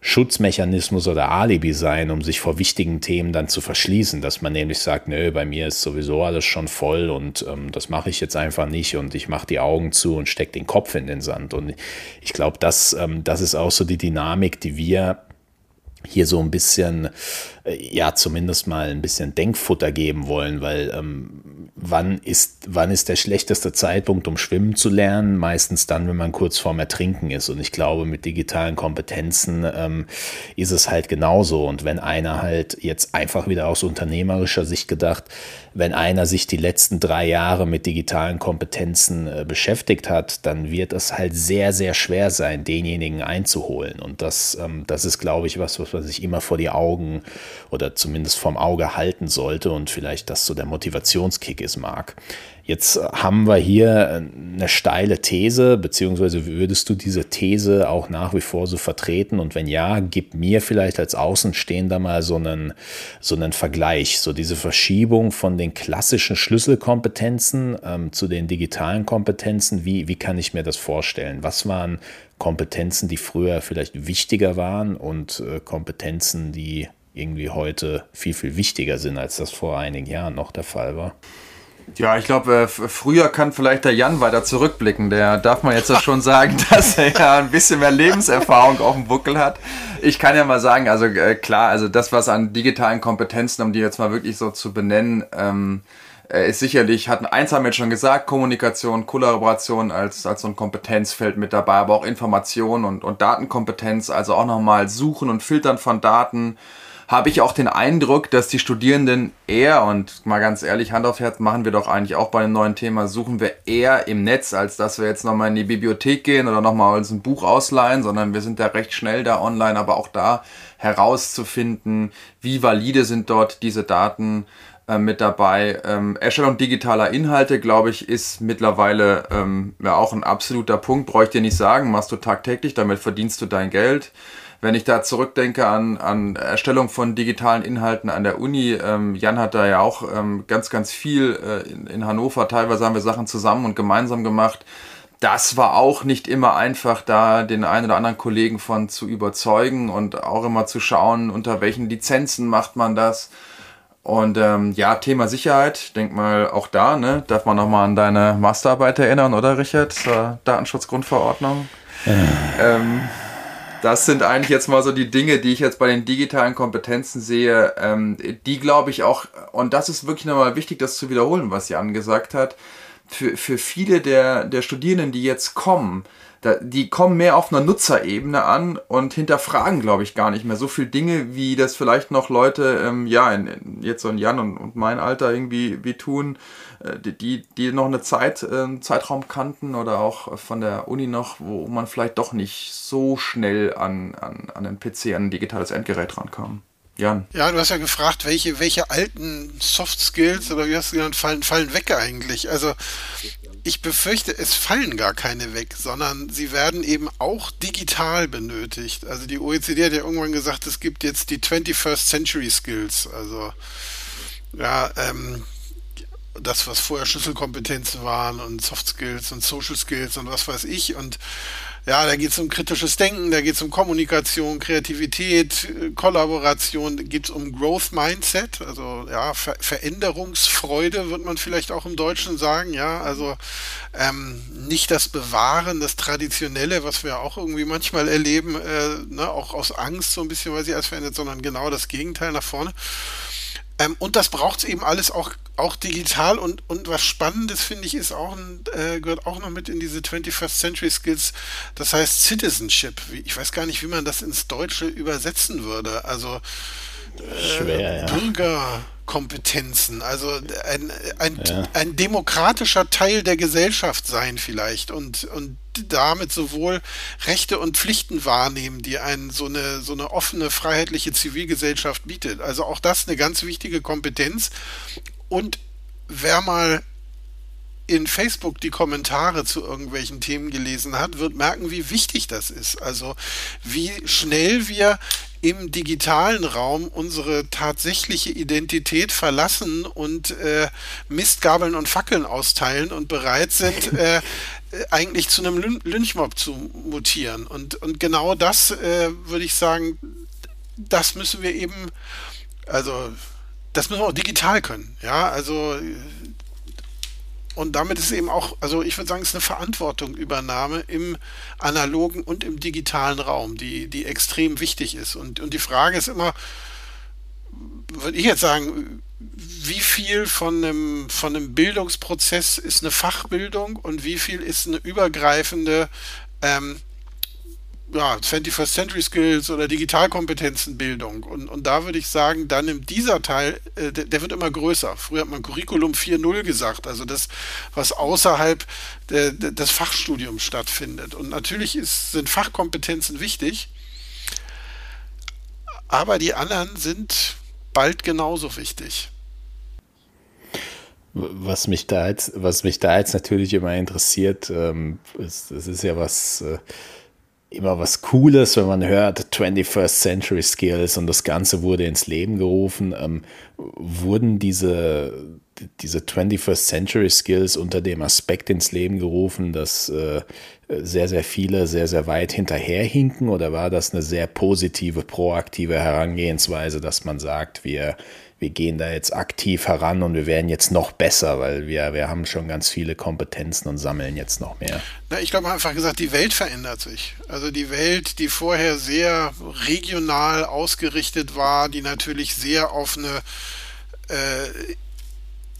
Schutzmechanismus oder Alibi sein, um sich vor wichtigen Themen dann zu verschließen, dass man nämlich sagt, nö, bei mir ist sowieso alles schon voll und ähm, das mache ich jetzt einfach nicht und ich mache die Augen zu und stecke den Kopf in den Sand. Und ich glaube, das, ähm, das ist auch so die Dynamik, die wir hier so ein bisschen, ja, zumindest mal ein bisschen Denkfutter geben wollen, weil ähm, wann, ist, wann ist der schlechteste Zeitpunkt, um schwimmen zu lernen? Meistens dann, wenn man kurz vorm Ertrinken ist. Und ich glaube, mit digitalen Kompetenzen ähm, ist es halt genauso. Und wenn einer halt jetzt einfach wieder aus unternehmerischer Sicht gedacht, wenn einer sich die letzten drei Jahre mit digitalen Kompetenzen äh, beschäftigt hat, dann wird es halt sehr, sehr schwer sein, denjenigen einzuholen. Und das, ähm, das ist, glaube ich, was, was man sich immer vor die Augen oder zumindest vom Auge halten sollte und vielleicht das so der Motivationskick ist, mag. Jetzt haben wir hier eine steile These, beziehungsweise würdest du diese These auch nach wie vor so vertreten? Und wenn ja, gib mir vielleicht als Außenstehender mal so einen, so einen Vergleich, so diese Verschiebung von den klassischen Schlüsselkompetenzen ähm, zu den digitalen Kompetenzen. Wie, wie kann ich mir das vorstellen? Was waren Kompetenzen, die früher vielleicht wichtiger waren und äh, Kompetenzen, die irgendwie heute viel, viel wichtiger sind, als das vor einigen Jahren noch der Fall war? Ja, ich glaube, äh, früher kann vielleicht der Jan weiter zurückblicken. Der darf man jetzt schon sagen, dass er ja ein bisschen mehr Lebenserfahrung auf dem Buckel hat. Ich kann ja mal sagen, also äh, klar, also das, was an digitalen Kompetenzen, um die jetzt mal wirklich so zu benennen, ähm, äh, ist sicherlich, hat eins haben wir schon gesagt, Kommunikation, Kollaboration als, als so ein Kompetenzfeld mit dabei, aber auch Information und, und Datenkompetenz, also auch nochmal Suchen und Filtern von Daten, habe ich auch den Eindruck, dass die Studierenden eher, und mal ganz ehrlich, Hand auf Herz, machen wir doch eigentlich auch bei dem neuen Thema, suchen wir eher im Netz, als dass wir jetzt nochmal in die Bibliothek gehen oder nochmal uns ein Buch ausleihen, sondern wir sind da recht schnell da online, aber auch da herauszufinden, wie valide sind dort diese Daten äh, mit dabei. Ähm, Erstellung digitaler Inhalte, glaube ich, ist mittlerweile ähm, ja auch ein absoluter Punkt, bräuchte ich dir nicht sagen, machst du tagtäglich, damit verdienst du dein Geld wenn ich da zurückdenke an, an Erstellung von digitalen Inhalten an der Uni, ähm, Jan hat da ja auch ähm, ganz, ganz viel äh, in, in Hannover, teilweise haben wir Sachen zusammen und gemeinsam gemacht. Das war auch nicht immer einfach, da den einen oder anderen Kollegen von zu überzeugen und auch immer zu schauen, unter welchen Lizenzen macht man das. Und ähm, ja, Thema Sicherheit, denk mal auch da, ne? Darf man nochmal an deine Masterarbeit erinnern, oder Richard? Zur Datenschutzgrundverordnung. Äh. Ähm, das sind eigentlich jetzt mal so die Dinge, die ich jetzt bei den digitalen Kompetenzen sehe, ähm, die glaube ich auch, und das ist wirklich nochmal wichtig, das zu wiederholen, was Jan gesagt hat, für, für viele der, der Studierenden, die jetzt kommen, da, die kommen mehr auf einer Nutzerebene an und hinterfragen, glaube ich, gar nicht mehr so viel Dinge, wie das vielleicht noch Leute, ähm, ja, in, in, jetzt so in Jan und, und mein Alter irgendwie wie tun, äh, die, die noch eine Zeit, äh, Zeitraum kannten oder auch von der Uni noch, wo man vielleicht doch nicht so schnell an, an, an den PC, an ein digitales Endgerät rankam. Jan. Ja, du hast ja gefragt, welche, welche alten Soft Skills oder wie hast du genannt, fallen, fallen weg eigentlich. Also ich befürchte, es fallen gar keine weg, sondern sie werden eben auch digital benötigt. Also die OECD hat ja irgendwann gesagt, es gibt jetzt die 21st Century Skills. Also ja, ähm, das, was vorher Schlüsselkompetenzen waren und Soft Skills und Social Skills und was weiß ich. Und ja, da geht es um kritisches Denken, da geht es um Kommunikation, Kreativität, Kollaboration, da geht es um Growth Mindset, also ja, Ver Veränderungsfreude wird man vielleicht auch im Deutschen sagen, ja, also ähm, nicht das Bewahren, das Traditionelle, was wir auch irgendwie manchmal erleben, äh, ne, auch aus Angst so ein bisschen, weil sie alles verändert, sondern genau das Gegenteil nach vorne. Ähm, und das braucht es eben alles auch, auch digital. Und, und was Spannendes, finde ich, ist auch äh, gehört auch noch mit in diese 21st Century Skills. Das heißt Citizenship. Ich weiß gar nicht, wie man das ins Deutsche übersetzen würde. Also äh, Schwer, ja. Bürger. Kompetenzen, also ein, ein, ja. ein demokratischer Teil der Gesellschaft sein vielleicht und, und damit sowohl Rechte und Pflichten wahrnehmen, die einen so eine, so eine offene, freiheitliche Zivilgesellschaft bietet. Also auch das eine ganz wichtige Kompetenz. Und wer mal in Facebook die Kommentare zu irgendwelchen Themen gelesen hat, wird merken, wie wichtig das ist. Also wie schnell wir im digitalen Raum unsere tatsächliche Identität verlassen und äh, Mistgabeln und Fackeln austeilen und bereit sind, äh, eigentlich zu einem Lynchmob zu mutieren. Und, und genau das äh, würde ich sagen, das müssen wir eben, also das müssen wir auch digital können. Ja, also und damit ist eben auch, also ich würde sagen, es ist eine Verantwortungübernahme im analogen und im digitalen Raum, die, die extrem wichtig ist. Und, und die Frage ist immer, würde ich jetzt sagen, wie viel von einem, von einem Bildungsprozess ist eine Fachbildung und wie viel ist eine übergreifende ähm, ja, 21st Century Skills oder Digitalkompetenzenbildung. Und, und da würde ich sagen, dann nimmt dieser Teil, äh, der, der, wird immer größer. Früher hat man Curriculum 4.0 gesagt, also das, was außerhalb der, der, des Fachstudiums stattfindet. Und natürlich ist, sind Fachkompetenzen wichtig, aber die anderen sind bald genauso wichtig. Was mich da jetzt, was mich da jetzt natürlich immer interessiert, ähm, ist, das ist ja was, äh, immer was Cooles, wenn man hört 21st Century Skills und das Ganze wurde ins Leben gerufen. Ähm, wurden diese, diese 21st Century Skills unter dem Aspekt ins Leben gerufen, dass äh, sehr, sehr viele sehr, sehr weit hinterherhinken oder war das eine sehr positive, proaktive Herangehensweise, dass man sagt, wir wir gehen da jetzt aktiv heran und wir werden jetzt noch besser, weil wir, wir haben schon ganz viele Kompetenzen und sammeln jetzt noch mehr. Na, ich glaube einfach gesagt, die Welt verändert sich. Also die Welt, die vorher sehr regional ausgerichtet war, die natürlich sehr auf eine äh,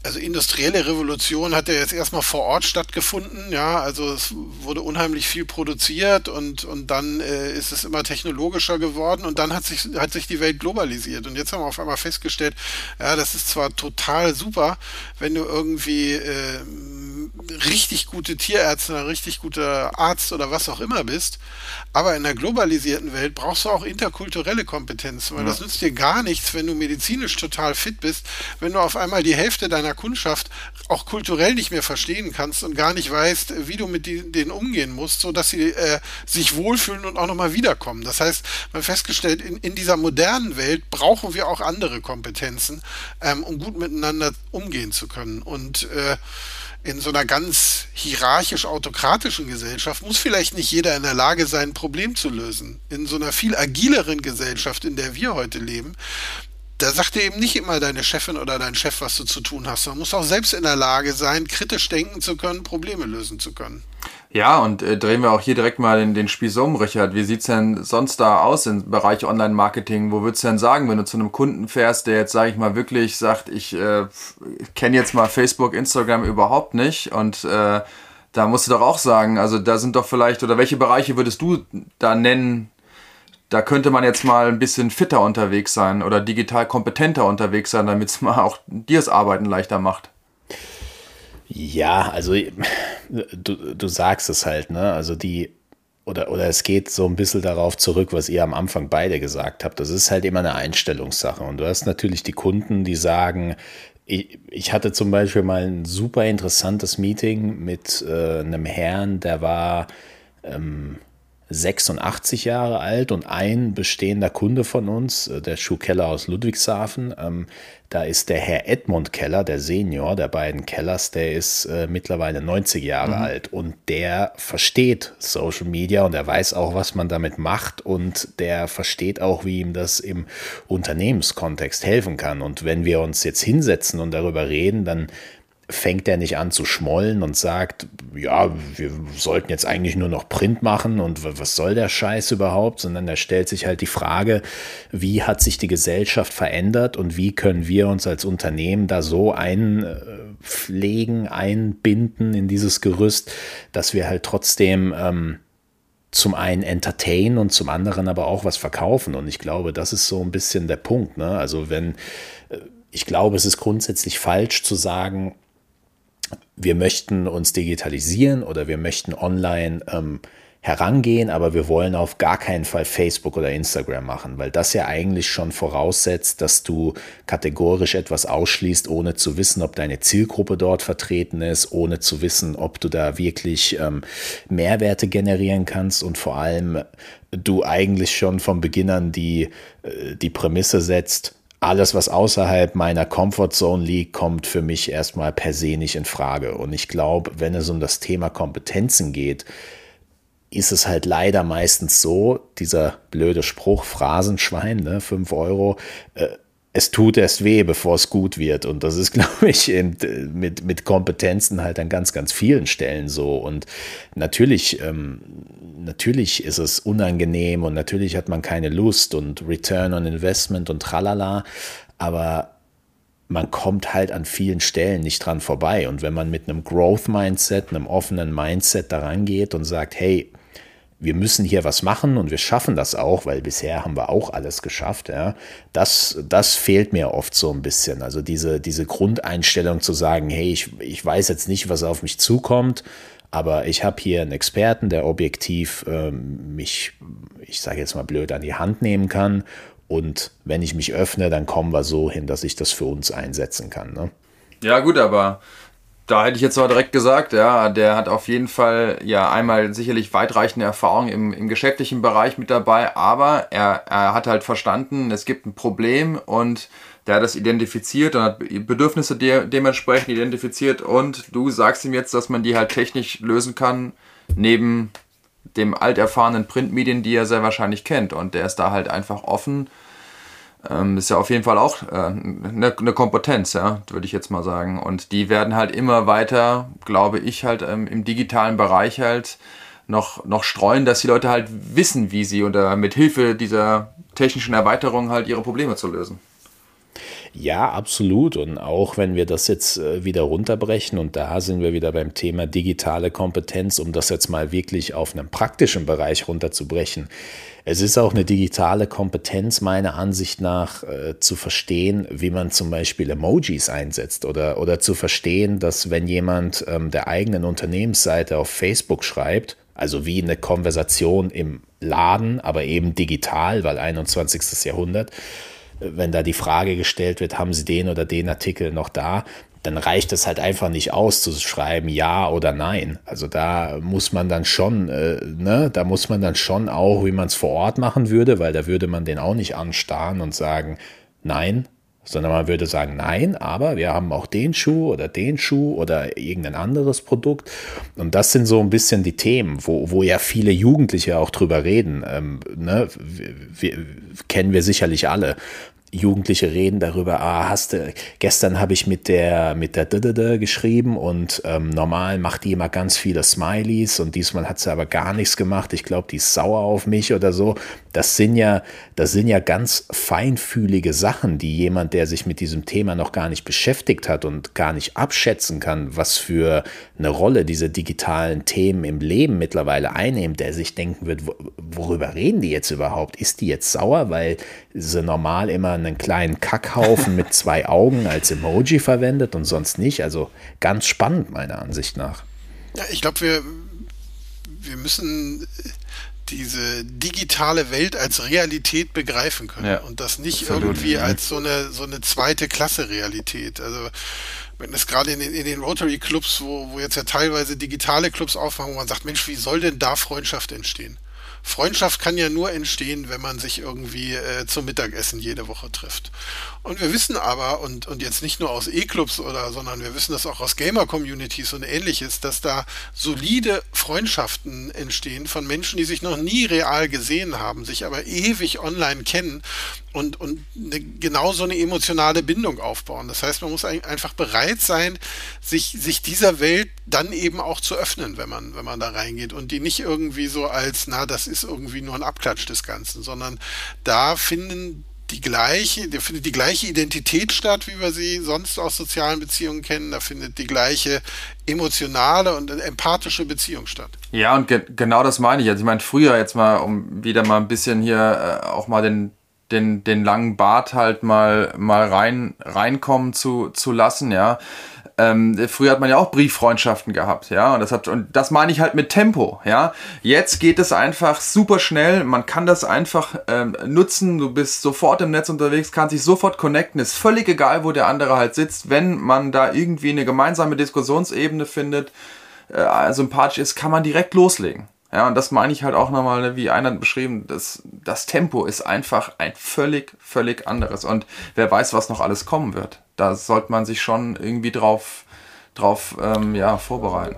also industrielle Revolution hat ja jetzt erstmal vor Ort stattgefunden, ja, also es wurde unheimlich viel produziert und, und dann äh, ist es immer technologischer geworden und dann hat sich, hat sich die Welt globalisiert. Und jetzt haben wir auf einmal festgestellt, ja, das ist zwar total super, wenn du irgendwie äh, richtig gute Tierärzte, ein richtig guter Arzt oder was auch immer bist. Aber in der globalisierten Welt brauchst du auch interkulturelle Kompetenzen, weil ja. das nützt dir gar nichts, wenn du medizinisch total fit bist, wenn du auf einmal die Hälfte deiner Kundschaft auch kulturell nicht mehr verstehen kannst und gar nicht weißt, wie du mit denen umgehen musst, sodass sie äh, sich wohlfühlen und auch nochmal wiederkommen. Das heißt, man festgestellt, in, in dieser modernen Welt brauchen wir auch andere Kompetenzen, ähm, um gut miteinander umgehen zu können. Und äh, in so einer ganz hierarchisch-autokratischen Gesellschaft muss vielleicht nicht jeder in der Lage sein, ein Problem zu lösen. In so einer viel agileren Gesellschaft, in der wir heute leben, da sagt dir eben nicht immer deine Chefin oder dein Chef, was du zu tun hast. Man muss auch selbst in der Lage sein, kritisch denken zu können, Probleme lösen zu können. Ja, und äh, drehen wir auch hier direkt mal den, den Spieß um, Richard. Wie sieht's denn sonst da aus im Bereich Online-Marketing? Wo würdest du denn sagen, wenn du zu einem Kunden fährst, der jetzt, sage ich mal, wirklich sagt, ich äh, kenne jetzt mal Facebook, Instagram überhaupt nicht und äh, da musst du doch auch sagen, also da sind doch vielleicht, oder welche Bereiche würdest du da nennen, da könnte man jetzt mal ein bisschen fitter unterwegs sein oder digital kompetenter unterwegs sein, damit es mal auch dir das Arbeiten leichter macht. Ja, also du, du sagst es halt, ne? Also die, oder, oder es geht so ein bisschen darauf zurück, was ihr am Anfang beide gesagt habt. Das ist halt immer eine Einstellungssache. Und du hast natürlich die Kunden, die sagen, ich, ich hatte zum Beispiel mal ein super interessantes Meeting mit äh, einem Herrn, der war ähm, 86 Jahre alt und ein bestehender Kunde von uns, äh, der Schuhkeller aus Ludwigshafen, ähm, da ist der Herr Edmund Keller, der Senior der beiden Kellers, der ist äh, mittlerweile 90 Jahre mhm. alt und der versteht Social Media und er weiß auch, was man damit macht und der versteht auch, wie ihm das im Unternehmenskontext helfen kann. Und wenn wir uns jetzt hinsetzen und darüber reden, dann fängt er nicht an zu schmollen und sagt, ja, wir sollten jetzt eigentlich nur noch Print machen und was soll der Scheiß überhaupt, sondern er stellt sich halt die Frage, wie hat sich die Gesellschaft verändert und wie können wir uns als Unternehmen da so einpflegen, einbinden in dieses Gerüst, dass wir halt trotzdem ähm, zum einen entertain und zum anderen aber auch was verkaufen. Und ich glaube, das ist so ein bisschen der Punkt. Ne? Also wenn, äh, ich glaube, es ist grundsätzlich falsch zu sagen, wir möchten uns digitalisieren oder wir möchten online ähm, herangehen, aber wir wollen auf gar keinen Fall Facebook oder Instagram machen, weil das ja eigentlich schon voraussetzt, dass du kategorisch etwas ausschließt, ohne zu wissen, ob deine Zielgruppe dort vertreten ist, ohne zu wissen, ob du da wirklich ähm, Mehrwerte generieren kannst und vor allem du eigentlich schon von Beginn an die, äh, die Prämisse setzt, alles, was außerhalb meiner Comfortzone liegt, kommt für mich erstmal per se nicht in Frage. Und ich glaube, wenn es um das Thema Kompetenzen geht, ist es halt leider meistens so, dieser blöde Spruch, Phrasenschwein, ne, 5 Euro, äh, es tut erst weh, bevor es gut wird. Und das ist, glaube ich, in, mit, mit Kompetenzen halt an ganz, ganz vielen Stellen so. Und natürlich, ähm, natürlich ist es unangenehm und natürlich hat man keine Lust und Return on Investment und tralala. Aber man kommt halt an vielen Stellen nicht dran vorbei. Und wenn man mit einem Growth-Mindset, einem offenen Mindset daran geht und sagt, hey, wir müssen hier was machen und wir schaffen das auch, weil bisher haben wir auch alles geschafft. Ja. Das, das fehlt mir oft so ein bisschen. Also diese, diese Grundeinstellung zu sagen, hey, ich, ich weiß jetzt nicht, was auf mich zukommt, aber ich habe hier einen Experten, der objektiv ähm, mich, ich sage jetzt mal blöd, an die Hand nehmen kann. Und wenn ich mich öffne, dann kommen wir so hin, dass ich das für uns einsetzen kann. Ne? Ja, gut, aber da hätte ich jetzt mal direkt gesagt, ja, der hat auf jeden Fall ja einmal sicherlich weitreichende Erfahrungen im, im geschäftlichen Bereich mit dabei, aber er, er hat halt verstanden, es gibt ein Problem und der hat das identifiziert und hat Bedürfnisse de dementsprechend identifiziert und du sagst ihm jetzt, dass man die halt technisch lösen kann, neben dem alterfahrenen Printmedien, die er sehr wahrscheinlich kennt und der ist da halt einfach offen ähm, ist ja auf jeden Fall auch äh, eine, eine Kompetenz, ja, würde ich jetzt mal sagen. Und die werden halt immer weiter, glaube ich, halt ähm, im digitalen Bereich halt noch, noch streuen, dass die Leute halt wissen, wie sie unter mit Hilfe dieser technischen Erweiterung halt ihre Probleme zu lösen. Ja, absolut. Und auch wenn wir das jetzt äh, wieder runterbrechen, und da sind wir wieder beim Thema digitale Kompetenz, um das jetzt mal wirklich auf einem praktischen Bereich runterzubrechen. Es ist auch eine digitale Kompetenz meiner Ansicht nach äh, zu verstehen, wie man zum Beispiel Emojis einsetzt oder, oder zu verstehen, dass wenn jemand ähm, der eigenen Unternehmensseite auf Facebook schreibt, also wie eine Konversation im Laden, aber eben digital, weil 21. Jahrhundert, wenn da die Frage gestellt wird, haben Sie den oder den Artikel noch da, dann reicht es halt einfach nicht aus zu schreiben ja oder nein. Also da muss man dann schon, äh, ne, da muss man dann schon auch, wie man es vor Ort machen würde, weil da würde man den auch nicht anstarren und sagen, nein, sondern man würde sagen, nein, aber wir haben auch den Schuh oder den Schuh oder irgendein anderes Produkt. Und das sind so ein bisschen die Themen, wo, wo ja viele Jugendliche auch drüber reden. Ähm, ne? wir, wir, kennen wir sicherlich alle. Jugendliche reden darüber, ah, hast du, gestern habe ich mit der, mit der Dödödö geschrieben und ähm, normal macht die immer ganz viele Smileys und diesmal hat sie aber gar nichts gemacht. Ich glaube, die ist sauer auf mich oder so. Das sind ja, das sind ja ganz feinfühlige Sachen, die jemand, der sich mit diesem Thema noch gar nicht beschäftigt hat und gar nicht abschätzen kann, was für eine Rolle diese digitalen Themen im Leben mittlerweile einnehmen, der sich denken wird, worüber reden die jetzt überhaupt? Ist die jetzt sauer, weil sie normal immer einen kleinen Kackhaufen mit zwei Augen als Emoji verwendet und sonst nicht. Also ganz spannend, meiner Ansicht nach. Ja, ich glaube, wir, wir müssen diese digitale Welt als Realität begreifen können ja, und das nicht absolut, irgendwie ja. als so eine, so eine zweite Klasse Realität. Also wenn es gerade in den, in den Rotary Clubs, wo, wo jetzt ja teilweise digitale Clubs aufmachen, wo man sagt, Mensch, wie soll denn da Freundschaft entstehen? Freundschaft kann ja nur entstehen, wenn man sich irgendwie äh, zum Mittagessen jede Woche trifft. Und wir wissen aber, und, und jetzt nicht nur aus E-Clubs oder, sondern wir wissen das auch aus Gamer-Communities und ähnliches, dass da solide Freundschaften entstehen von Menschen, die sich noch nie real gesehen haben, sich aber ewig online kennen und, und eine, genau so eine emotionale Bindung aufbauen. Das heißt, man muss einfach bereit sein, sich, sich dieser Welt dann eben auch zu öffnen, wenn man, wenn man da reingeht und die nicht irgendwie so als, na, das ist irgendwie nur ein Abklatsch des Ganzen, sondern da finden die gleiche, da findet die gleiche Identität statt, wie wir sie sonst aus sozialen Beziehungen kennen. Da findet die gleiche emotionale und empathische Beziehung statt. Ja, und ge genau das meine ich. Also ich meine, früher jetzt mal, um wieder mal ein bisschen hier äh, auch mal den den, den langen Bart halt mal, mal rein, reinkommen zu, zu lassen, ja. Ähm, früher hat man ja auch Brieffreundschaften gehabt, ja, und das hat, und das meine ich halt mit Tempo, ja. Jetzt geht es einfach super schnell, man kann das einfach ähm, nutzen, du bist sofort im Netz unterwegs, kannst dich sofort connecten, ist völlig egal, wo der andere halt sitzt, wenn man da irgendwie eine gemeinsame Diskussionsebene findet, äh, sympathisch ist, kann man direkt loslegen. Ja, und das meine ich halt auch nochmal, ne, wie einer beschrieben, das, das Tempo ist einfach ein völlig, völlig anderes. Und wer weiß, was noch alles kommen wird. Da sollte man sich schon irgendwie drauf, drauf ähm, ja, vorbereiten.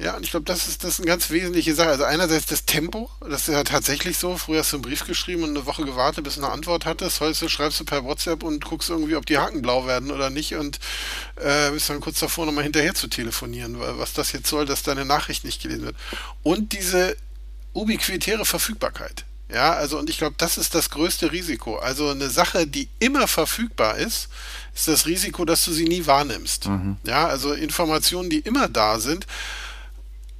Ja, und ich glaube, das ist, das ist eine ganz wesentliche Sache. Also einerseits das Tempo, das ist ja tatsächlich so. Früher hast du einen Brief geschrieben und eine Woche gewartet, bis du eine Antwort hattest. Heute schreibst du per WhatsApp und guckst irgendwie, ob die Haken blau werden oder nicht und äh, bist dann kurz davor, nochmal hinterher zu telefonieren, was das jetzt soll, dass deine Nachricht nicht gelesen wird. Und diese ubiquitäre Verfügbarkeit. Ja, also und ich glaube, das ist das größte Risiko. Also eine Sache, die immer verfügbar ist, ist das Risiko, dass du sie nie wahrnimmst. Mhm. Ja, also Informationen, die immer da sind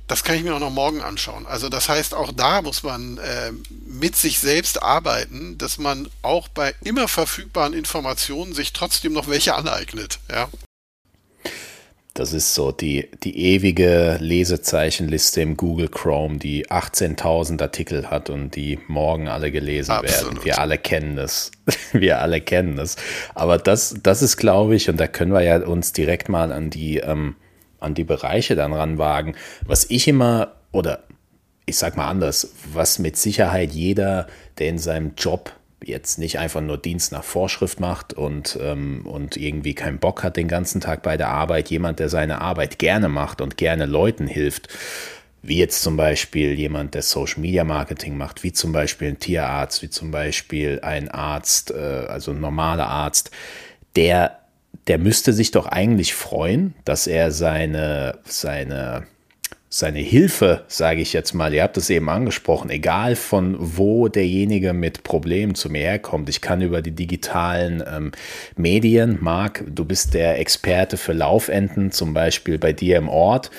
das kann ich mir auch noch morgen anschauen. Also das heißt, auch da muss man äh, mit sich selbst arbeiten, dass man auch bei immer verfügbaren Informationen sich trotzdem noch welche aneignet. Ja. Das ist so die, die ewige Lesezeichenliste im Google Chrome, die 18.000 Artikel hat und die morgen alle gelesen Absolut. werden. Wir alle kennen das. Wir alle kennen das. Aber das, das ist, glaube ich, und da können wir ja uns direkt mal an die ähm, an die Bereiche dann ranwagen. Was ich immer, oder ich sag mal anders, was mit Sicherheit jeder, der in seinem Job jetzt nicht einfach nur Dienst nach Vorschrift macht und, ähm, und irgendwie keinen Bock hat den ganzen Tag bei der Arbeit, jemand, der seine Arbeit gerne macht und gerne Leuten hilft, wie jetzt zum Beispiel jemand, der Social Media Marketing macht, wie zum Beispiel ein Tierarzt, wie zum Beispiel ein Arzt, äh, also ein normaler Arzt, der der müsste sich doch eigentlich freuen, dass er seine, seine seine Hilfe, sage ich jetzt mal, ihr habt es eben angesprochen, egal von wo derjenige mit Problemen zu mir herkommt, ich kann über die digitalen ähm, Medien, Marc, du bist der Experte für Laufenten, zum Beispiel bei dir im Ort,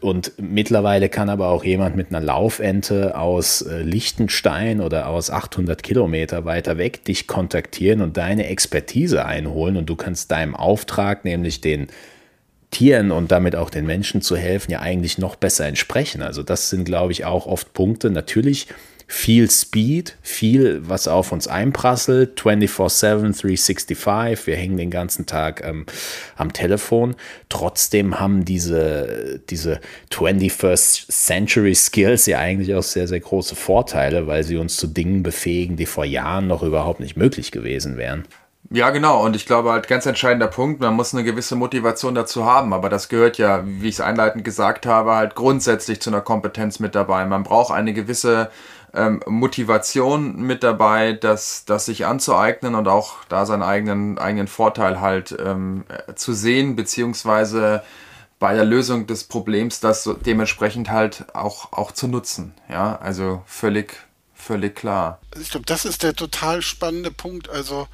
und mittlerweile kann aber auch jemand mit einer Laufente aus äh, Liechtenstein oder aus 800 Kilometer weiter weg dich kontaktieren und deine Expertise einholen und du kannst deinem Auftrag, nämlich den Tieren und damit auch den Menschen zu helfen, ja eigentlich noch besser entsprechen. Also das sind, glaube ich, auch oft Punkte. Natürlich viel Speed, viel, was auf uns einprasselt, 24-7, 365, wir hängen den ganzen Tag ähm, am Telefon. Trotzdem haben diese, diese 21st Century Skills ja eigentlich auch sehr, sehr große Vorteile, weil sie uns zu Dingen befähigen, die vor Jahren noch überhaupt nicht möglich gewesen wären. Ja, genau. Und ich glaube halt ganz entscheidender Punkt, man muss eine gewisse Motivation dazu haben. Aber das gehört ja, wie ich es einleitend gesagt habe, halt grundsätzlich zu einer Kompetenz mit dabei. Man braucht eine gewisse ähm, Motivation mit dabei, das, das sich anzueignen und auch da seinen eigenen, eigenen Vorteil halt ähm, zu sehen, beziehungsweise bei der Lösung des Problems das so dementsprechend halt auch, auch zu nutzen. Ja, also völlig, völlig klar. Ich glaube, das ist der total spannende Punkt. Also,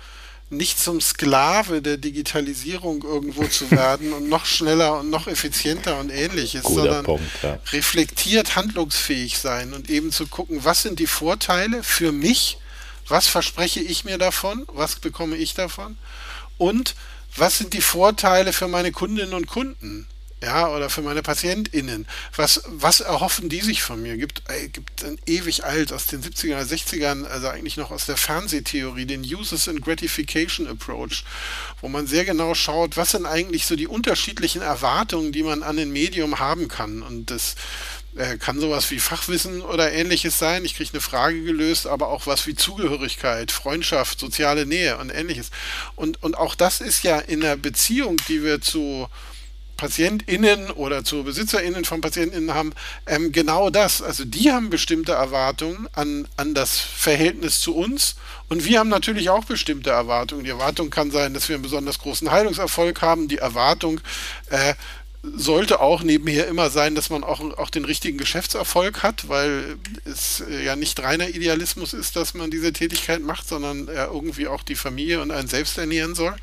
nicht zum Sklave der Digitalisierung irgendwo zu werden und noch schneller und noch effizienter und ähnliches, Guter sondern Punkt, ja. reflektiert handlungsfähig sein und eben zu gucken, was sind die Vorteile für mich, was verspreche ich mir davon, was bekomme ich davon und was sind die Vorteile für meine Kundinnen und Kunden ja, oder für meine PatientInnen. Was, was erhoffen die sich von mir? Gibt, ey, gibt ein ewig alt aus den 70er oder 60ern, also eigentlich noch aus der Fernsehtheorie, den Uses and Gratification Approach, wo man sehr genau schaut, was sind eigentlich so die unterschiedlichen Erwartungen, die man an ein Medium haben kann. Und das äh, kann sowas wie Fachwissen oder ähnliches sein. Ich kriege eine Frage gelöst, aber auch was wie Zugehörigkeit, Freundschaft, soziale Nähe und ähnliches. Und, und auch das ist ja in der Beziehung, die wir zu PatientInnen oder zu BesitzerInnen von PatientInnen haben, ähm, genau das. Also die haben bestimmte Erwartungen an, an das Verhältnis zu uns und wir haben natürlich auch bestimmte Erwartungen. Die Erwartung kann sein, dass wir einen besonders großen Heilungserfolg haben. Die Erwartung, äh, sollte auch nebenher immer sein, dass man auch, auch den richtigen Geschäftserfolg hat, weil es äh, ja nicht reiner Idealismus ist, dass man diese Tätigkeit macht, sondern äh, irgendwie auch die Familie und einen selbst ernähren soll.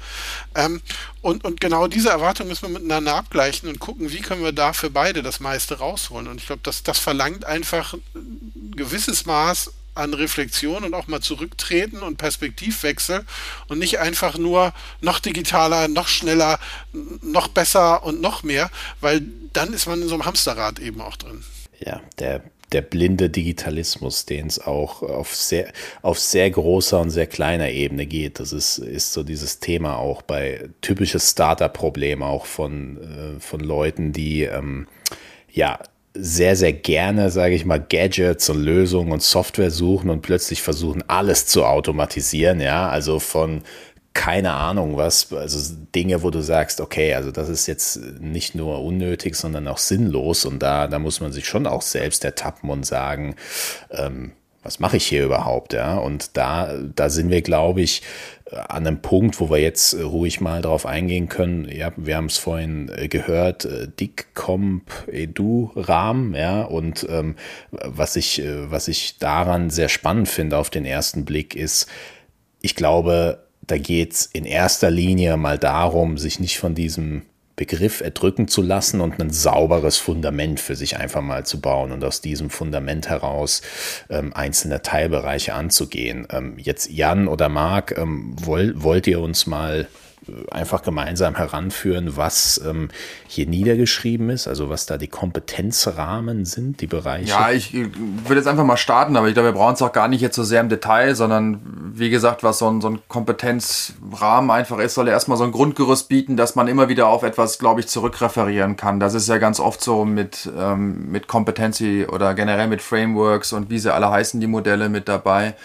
Ähm, und, und genau diese Erwartungen müssen wir miteinander abgleichen und gucken, wie können wir da für beide das meiste rausholen. Und ich glaube, das, das verlangt einfach ein gewisses Maß an Reflexion und auch mal zurücktreten und Perspektivwechsel und nicht einfach nur noch digitaler, noch schneller, noch besser und noch mehr, weil dann ist man in so einem Hamsterrad eben auch drin. Ja, der der blinde Digitalismus, den es auch auf sehr, auf sehr großer und sehr kleiner Ebene geht. Das ist, ist so dieses Thema auch bei typisches Starter-Problem auch von, äh, von Leuten, die ähm, ja sehr, sehr gerne, sage ich mal, Gadgets und Lösungen und Software suchen und plötzlich versuchen, alles zu automatisieren, ja, also von keine Ahnung was, also Dinge, wo du sagst, okay, also das ist jetzt nicht nur unnötig, sondern auch sinnlos und da, da muss man sich schon auch selbst ertappen und sagen, ähm, was mache ich hier überhaupt, ja? Und da, da sind wir, glaube ich, an einem Punkt, wo wir jetzt ruhig mal drauf eingehen können. Ja, wir haben es vorhin äh, gehört, äh, DICCOMP Edu Rahmen, ja, und ähm, was ich, äh, was ich daran sehr spannend finde auf den ersten Blick ist, ich glaube, da geht es in erster Linie mal darum, sich nicht von diesem Begriff erdrücken zu lassen und ein sauberes Fundament für sich einfach mal zu bauen und aus diesem Fundament heraus ähm, einzelne Teilbereiche anzugehen. Ähm, jetzt Jan oder Marc, ähm, wollt, wollt ihr uns mal einfach gemeinsam heranführen, was ähm, hier niedergeschrieben ist, also was da die Kompetenzrahmen sind, die Bereiche. Ja, ich würde jetzt einfach mal starten, aber ich glaube, wir brauchen es auch gar nicht jetzt so sehr im Detail, sondern wie gesagt, was so ein, so ein Kompetenzrahmen einfach ist, soll er erstmal so ein Grundgerüst bieten, dass man immer wieder auf etwas, glaube ich, zurückreferieren kann. Das ist ja ganz oft so mit, ähm, mit Kompetenzi oder generell mit Frameworks und wie sie alle heißen, die Modelle mit dabei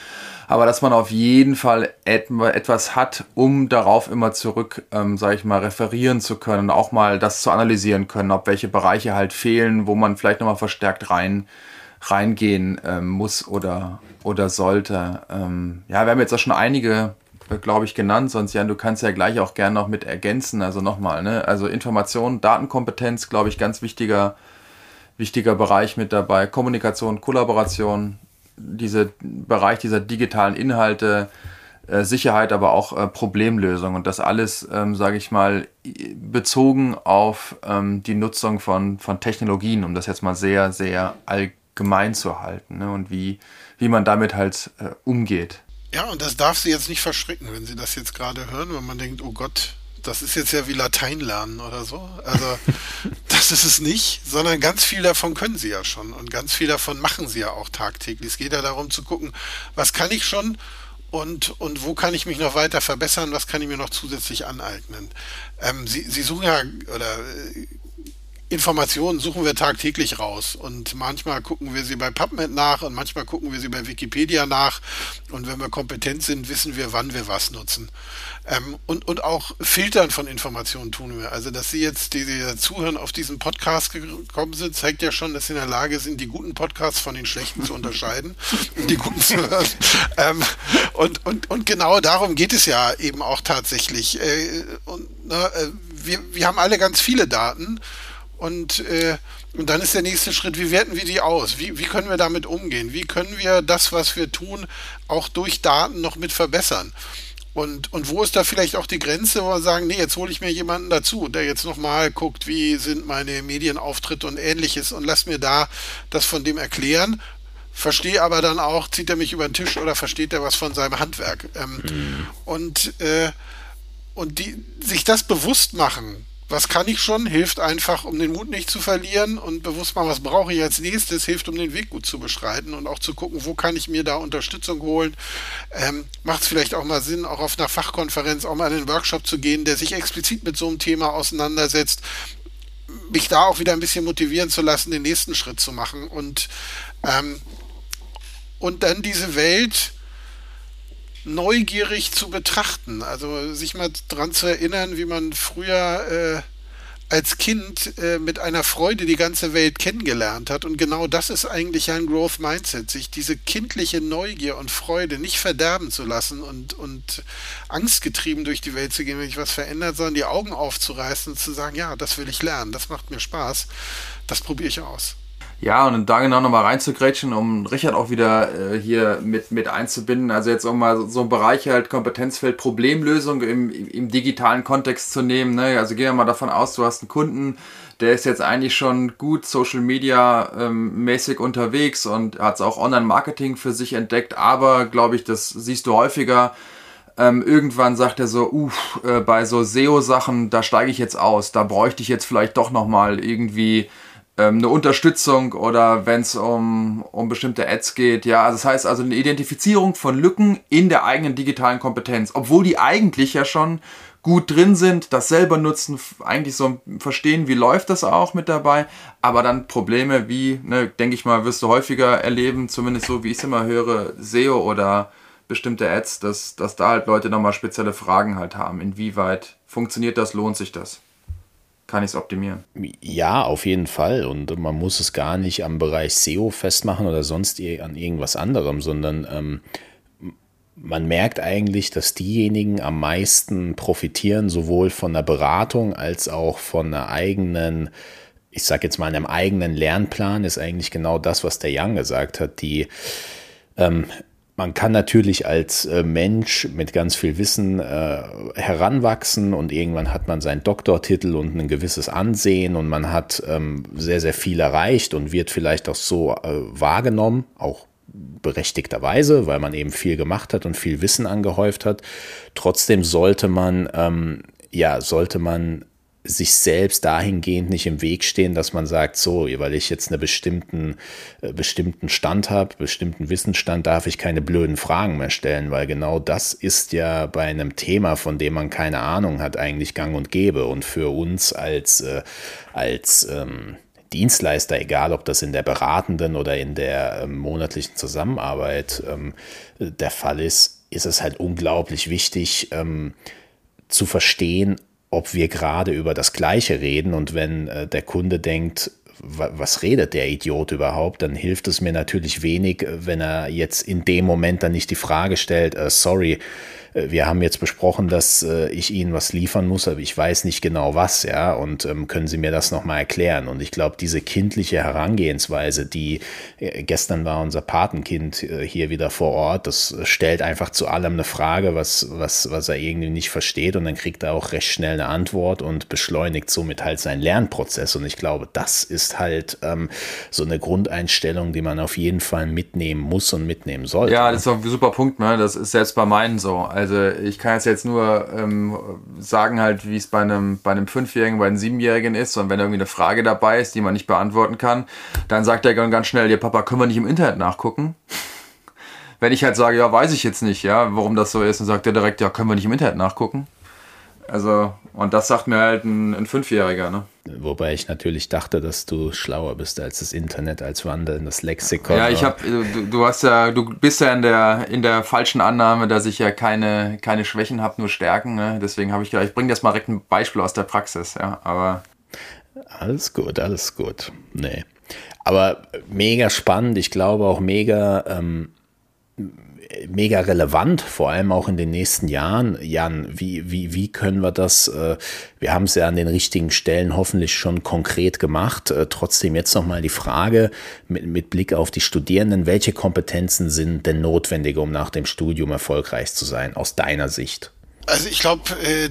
aber dass man auf jeden Fall etwas hat, um darauf immer zurück, ähm, sage ich mal, referieren zu können, auch mal das zu analysieren können, ob welche Bereiche halt fehlen, wo man vielleicht nochmal verstärkt rein reingehen ähm, muss oder, oder sollte. Ähm, ja, wir haben jetzt auch schon einige, äh, glaube ich, genannt, sonst Jan, du kannst ja gleich auch gerne noch mit ergänzen. Also nochmal, ne? Also Information, Datenkompetenz, glaube ich, ganz wichtiger wichtiger Bereich mit dabei. Kommunikation, Kollaboration, dieser Bereich dieser digitalen Inhalte, äh, Sicherheit, aber auch äh, Problemlösung und das alles, ähm, sage ich mal, bezogen auf ähm, die Nutzung von, von Technologien, um das jetzt mal sehr, sehr allgemein zu halten ne? und wie, wie man damit halt äh, umgeht. Ja, und das darf Sie jetzt nicht verschrecken, wenn Sie das jetzt gerade hören, wenn man denkt, oh Gott, das ist jetzt ja wie Latein lernen oder so. Also das ist es nicht, sondern ganz viel davon können sie ja schon und ganz viel davon machen sie ja auch tagtäglich. Es geht ja darum zu gucken, was kann ich schon und, und wo kann ich mich noch weiter verbessern, was kann ich mir noch zusätzlich aneignen. Ähm, sie, sie suchen ja, oder äh, Informationen suchen wir tagtäglich raus und manchmal gucken wir sie bei PubMed nach und manchmal gucken wir sie bei Wikipedia nach und wenn wir kompetent sind, wissen wir, wann wir was nutzen. Ähm, und, und auch Filtern von Informationen tun wir. Also, dass Sie jetzt, die Sie zuhören, auf diesen Podcast gekommen sind, zeigt ja schon, dass Sie in der Lage sind, die guten Podcasts von den schlechten zu unterscheiden und die guten zu hören. Ähm, und, und, und genau darum geht es ja eben auch tatsächlich. Äh, und, na, äh, wir, wir haben alle ganz viele Daten und, äh, und dann ist der nächste Schritt, wie werten wir die aus? Wie, wie können wir damit umgehen? Wie können wir das, was wir tun, auch durch Daten noch mit verbessern? Und, und wo ist da vielleicht auch die Grenze, wo wir sagen, nee, jetzt hole ich mir jemanden dazu, der jetzt nochmal guckt, wie sind meine Medienauftritte und ähnliches und lass mir da das von dem erklären. Verstehe aber dann auch, zieht er mich über den Tisch oder versteht er was von seinem Handwerk? Ähm, mhm. Und, äh, und die, sich das bewusst machen, was kann ich schon, hilft einfach, um den Mut nicht zu verlieren und bewusst machen, was brauche ich als nächstes, hilft, um den Weg gut zu beschreiten und auch zu gucken, wo kann ich mir da Unterstützung holen. Ähm, Macht es vielleicht auch mal Sinn, auch auf einer Fachkonferenz auch mal in einen Workshop zu gehen, der sich explizit mit so einem Thema auseinandersetzt, mich da auch wieder ein bisschen motivieren zu lassen, den nächsten Schritt zu machen und, ähm, und dann diese Welt neugierig zu betrachten. Also sich mal dran zu erinnern, wie man früher äh, als Kind äh, mit einer Freude die ganze Welt kennengelernt hat. Und genau das ist eigentlich ein Growth Mindset, sich diese kindliche Neugier und Freude nicht verderben zu lassen und, und angstgetrieben durch die Welt zu gehen, wenn sich was verändert, sondern die Augen aufzureißen und zu sagen, ja, das will ich lernen, das macht mir Spaß, das probiere ich aus. Ja, und da genau nochmal reinzugrätschen, um Richard auch wieder äh, hier mit, mit einzubinden. Also jetzt um mal so, so ein Bereich halt Kompetenzfeld Problemlösung im, im digitalen Kontext zu nehmen. Ne? Also gehen wir mal davon aus, du hast einen Kunden, der ist jetzt eigentlich schon gut Social Media ähm, mäßig unterwegs und hat auch Online-Marketing für sich entdeckt, aber glaube ich, das siehst du häufiger. Ähm, irgendwann sagt er so, uff, äh, bei so SEO-Sachen, da steige ich jetzt aus, da bräuchte ich jetzt vielleicht doch nochmal irgendwie ähm, eine Unterstützung oder wenn es um, um bestimmte Ads geht. Ja, also das heißt also eine Identifizierung von Lücken in der eigenen digitalen Kompetenz, obwohl die eigentlich ja schon gut drin sind, das selber nutzen, eigentlich so verstehen, wie läuft das auch mit dabei, aber dann Probleme wie, ne, denke ich mal, wirst du häufiger erleben, zumindest so wie ich es immer höre, SEO oder bestimmte Ads, dass, dass da halt Leute nochmal spezielle Fragen halt haben. Inwieweit funktioniert das, lohnt sich das? Kann ich es optimieren. Ja, auf jeden Fall. Und man muss es gar nicht am Bereich SEO festmachen oder sonst an irgendwas anderem, sondern ähm, man merkt eigentlich, dass diejenigen am meisten profitieren, sowohl von der Beratung als auch von einer eigenen, ich sage jetzt mal, einem eigenen Lernplan, ist eigentlich genau das, was der Young gesagt hat. Die ähm, man kann natürlich als äh, Mensch mit ganz viel Wissen äh, heranwachsen und irgendwann hat man seinen Doktortitel und ein gewisses Ansehen und man hat ähm, sehr, sehr viel erreicht und wird vielleicht auch so äh, wahrgenommen, auch berechtigterweise, weil man eben viel gemacht hat und viel Wissen angehäuft hat. Trotzdem sollte man, ähm, ja, sollte man sich selbst dahingehend nicht im Weg stehen, dass man sagt, so, weil ich jetzt einen bestimmten, äh, bestimmten Stand habe, bestimmten Wissensstand, darf ich keine blöden Fragen mehr stellen, weil genau das ist ja bei einem Thema, von dem man keine Ahnung hat, eigentlich gang und gäbe. Und für uns als, äh, als ähm, Dienstleister, egal ob das in der beratenden oder in der ähm, monatlichen Zusammenarbeit ähm, der Fall ist, ist es halt unglaublich wichtig ähm, zu verstehen, ob wir gerade über das Gleiche reden. Und wenn äh, der Kunde denkt, was redet der Idiot überhaupt, dann hilft es mir natürlich wenig, wenn er jetzt in dem Moment dann nicht die Frage stellt, äh, sorry, äh, wir haben jetzt besprochen, dass äh, ich Ihnen was liefern muss, aber ich weiß nicht genau was, ja, und ähm, können Sie mir das nochmal erklären? Und ich glaube, diese kindliche Herangehensweise, die äh, gestern war unser Patenkind äh, hier wieder vor Ort, das stellt einfach zu allem eine Frage, was, was, was er irgendwie nicht versteht und dann kriegt er auch recht schnell eine Antwort und beschleunigt somit halt seinen Lernprozess. Und ich glaube, das ist halt ähm, so eine Grundeinstellung, die man auf jeden Fall mitnehmen muss und mitnehmen sollte. Ja, das ist ein super Punkt, ne? Das ist selbst bei meinen so. Also ich kann jetzt nur ähm, sagen halt, wie es bei einem, bei einem Fünfjährigen, bei einem Siebenjährigen ist. Und wenn irgendwie eine Frage dabei ist, die man nicht beantworten kann, dann sagt er ganz schnell, ja Papa, können wir nicht im Internet nachgucken? wenn ich halt sage, ja, weiß ich jetzt nicht, ja, warum das so ist, dann sagt er direkt, ja, können wir nicht im Internet nachgucken? Also, und das sagt mir halt ein, ein Fünfjähriger, ne? Wobei ich natürlich dachte, dass du schlauer bist als das Internet, als wandelndes Lexikon. Ja, ich habe, du, du, hast ja, du bist ja in der in der falschen Annahme, dass ich ja keine keine Schwächen habe, nur Stärken. Ne? Deswegen habe ich gedacht, ich bringe das mal direkt ein Beispiel aus der Praxis. Ja, aber alles gut, alles gut. Nee, aber mega spannend. Ich glaube auch mega. Ähm, mega relevant, vor allem auch in den nächsten Jahren. Jan, wie, wie, wie können wir das, äh, wir haben es ja an den richtigen Stellen hoffentlich schon konkret gemacht, äh, trotzdem jetzt nochmal die Frage mit, mit Blick auf die Studierenden, welche Kompetenzen sind denn notwendig, um nach dem Studium erfolgreich zu sein, aus deiner Sicht? Also ich glaube, äh,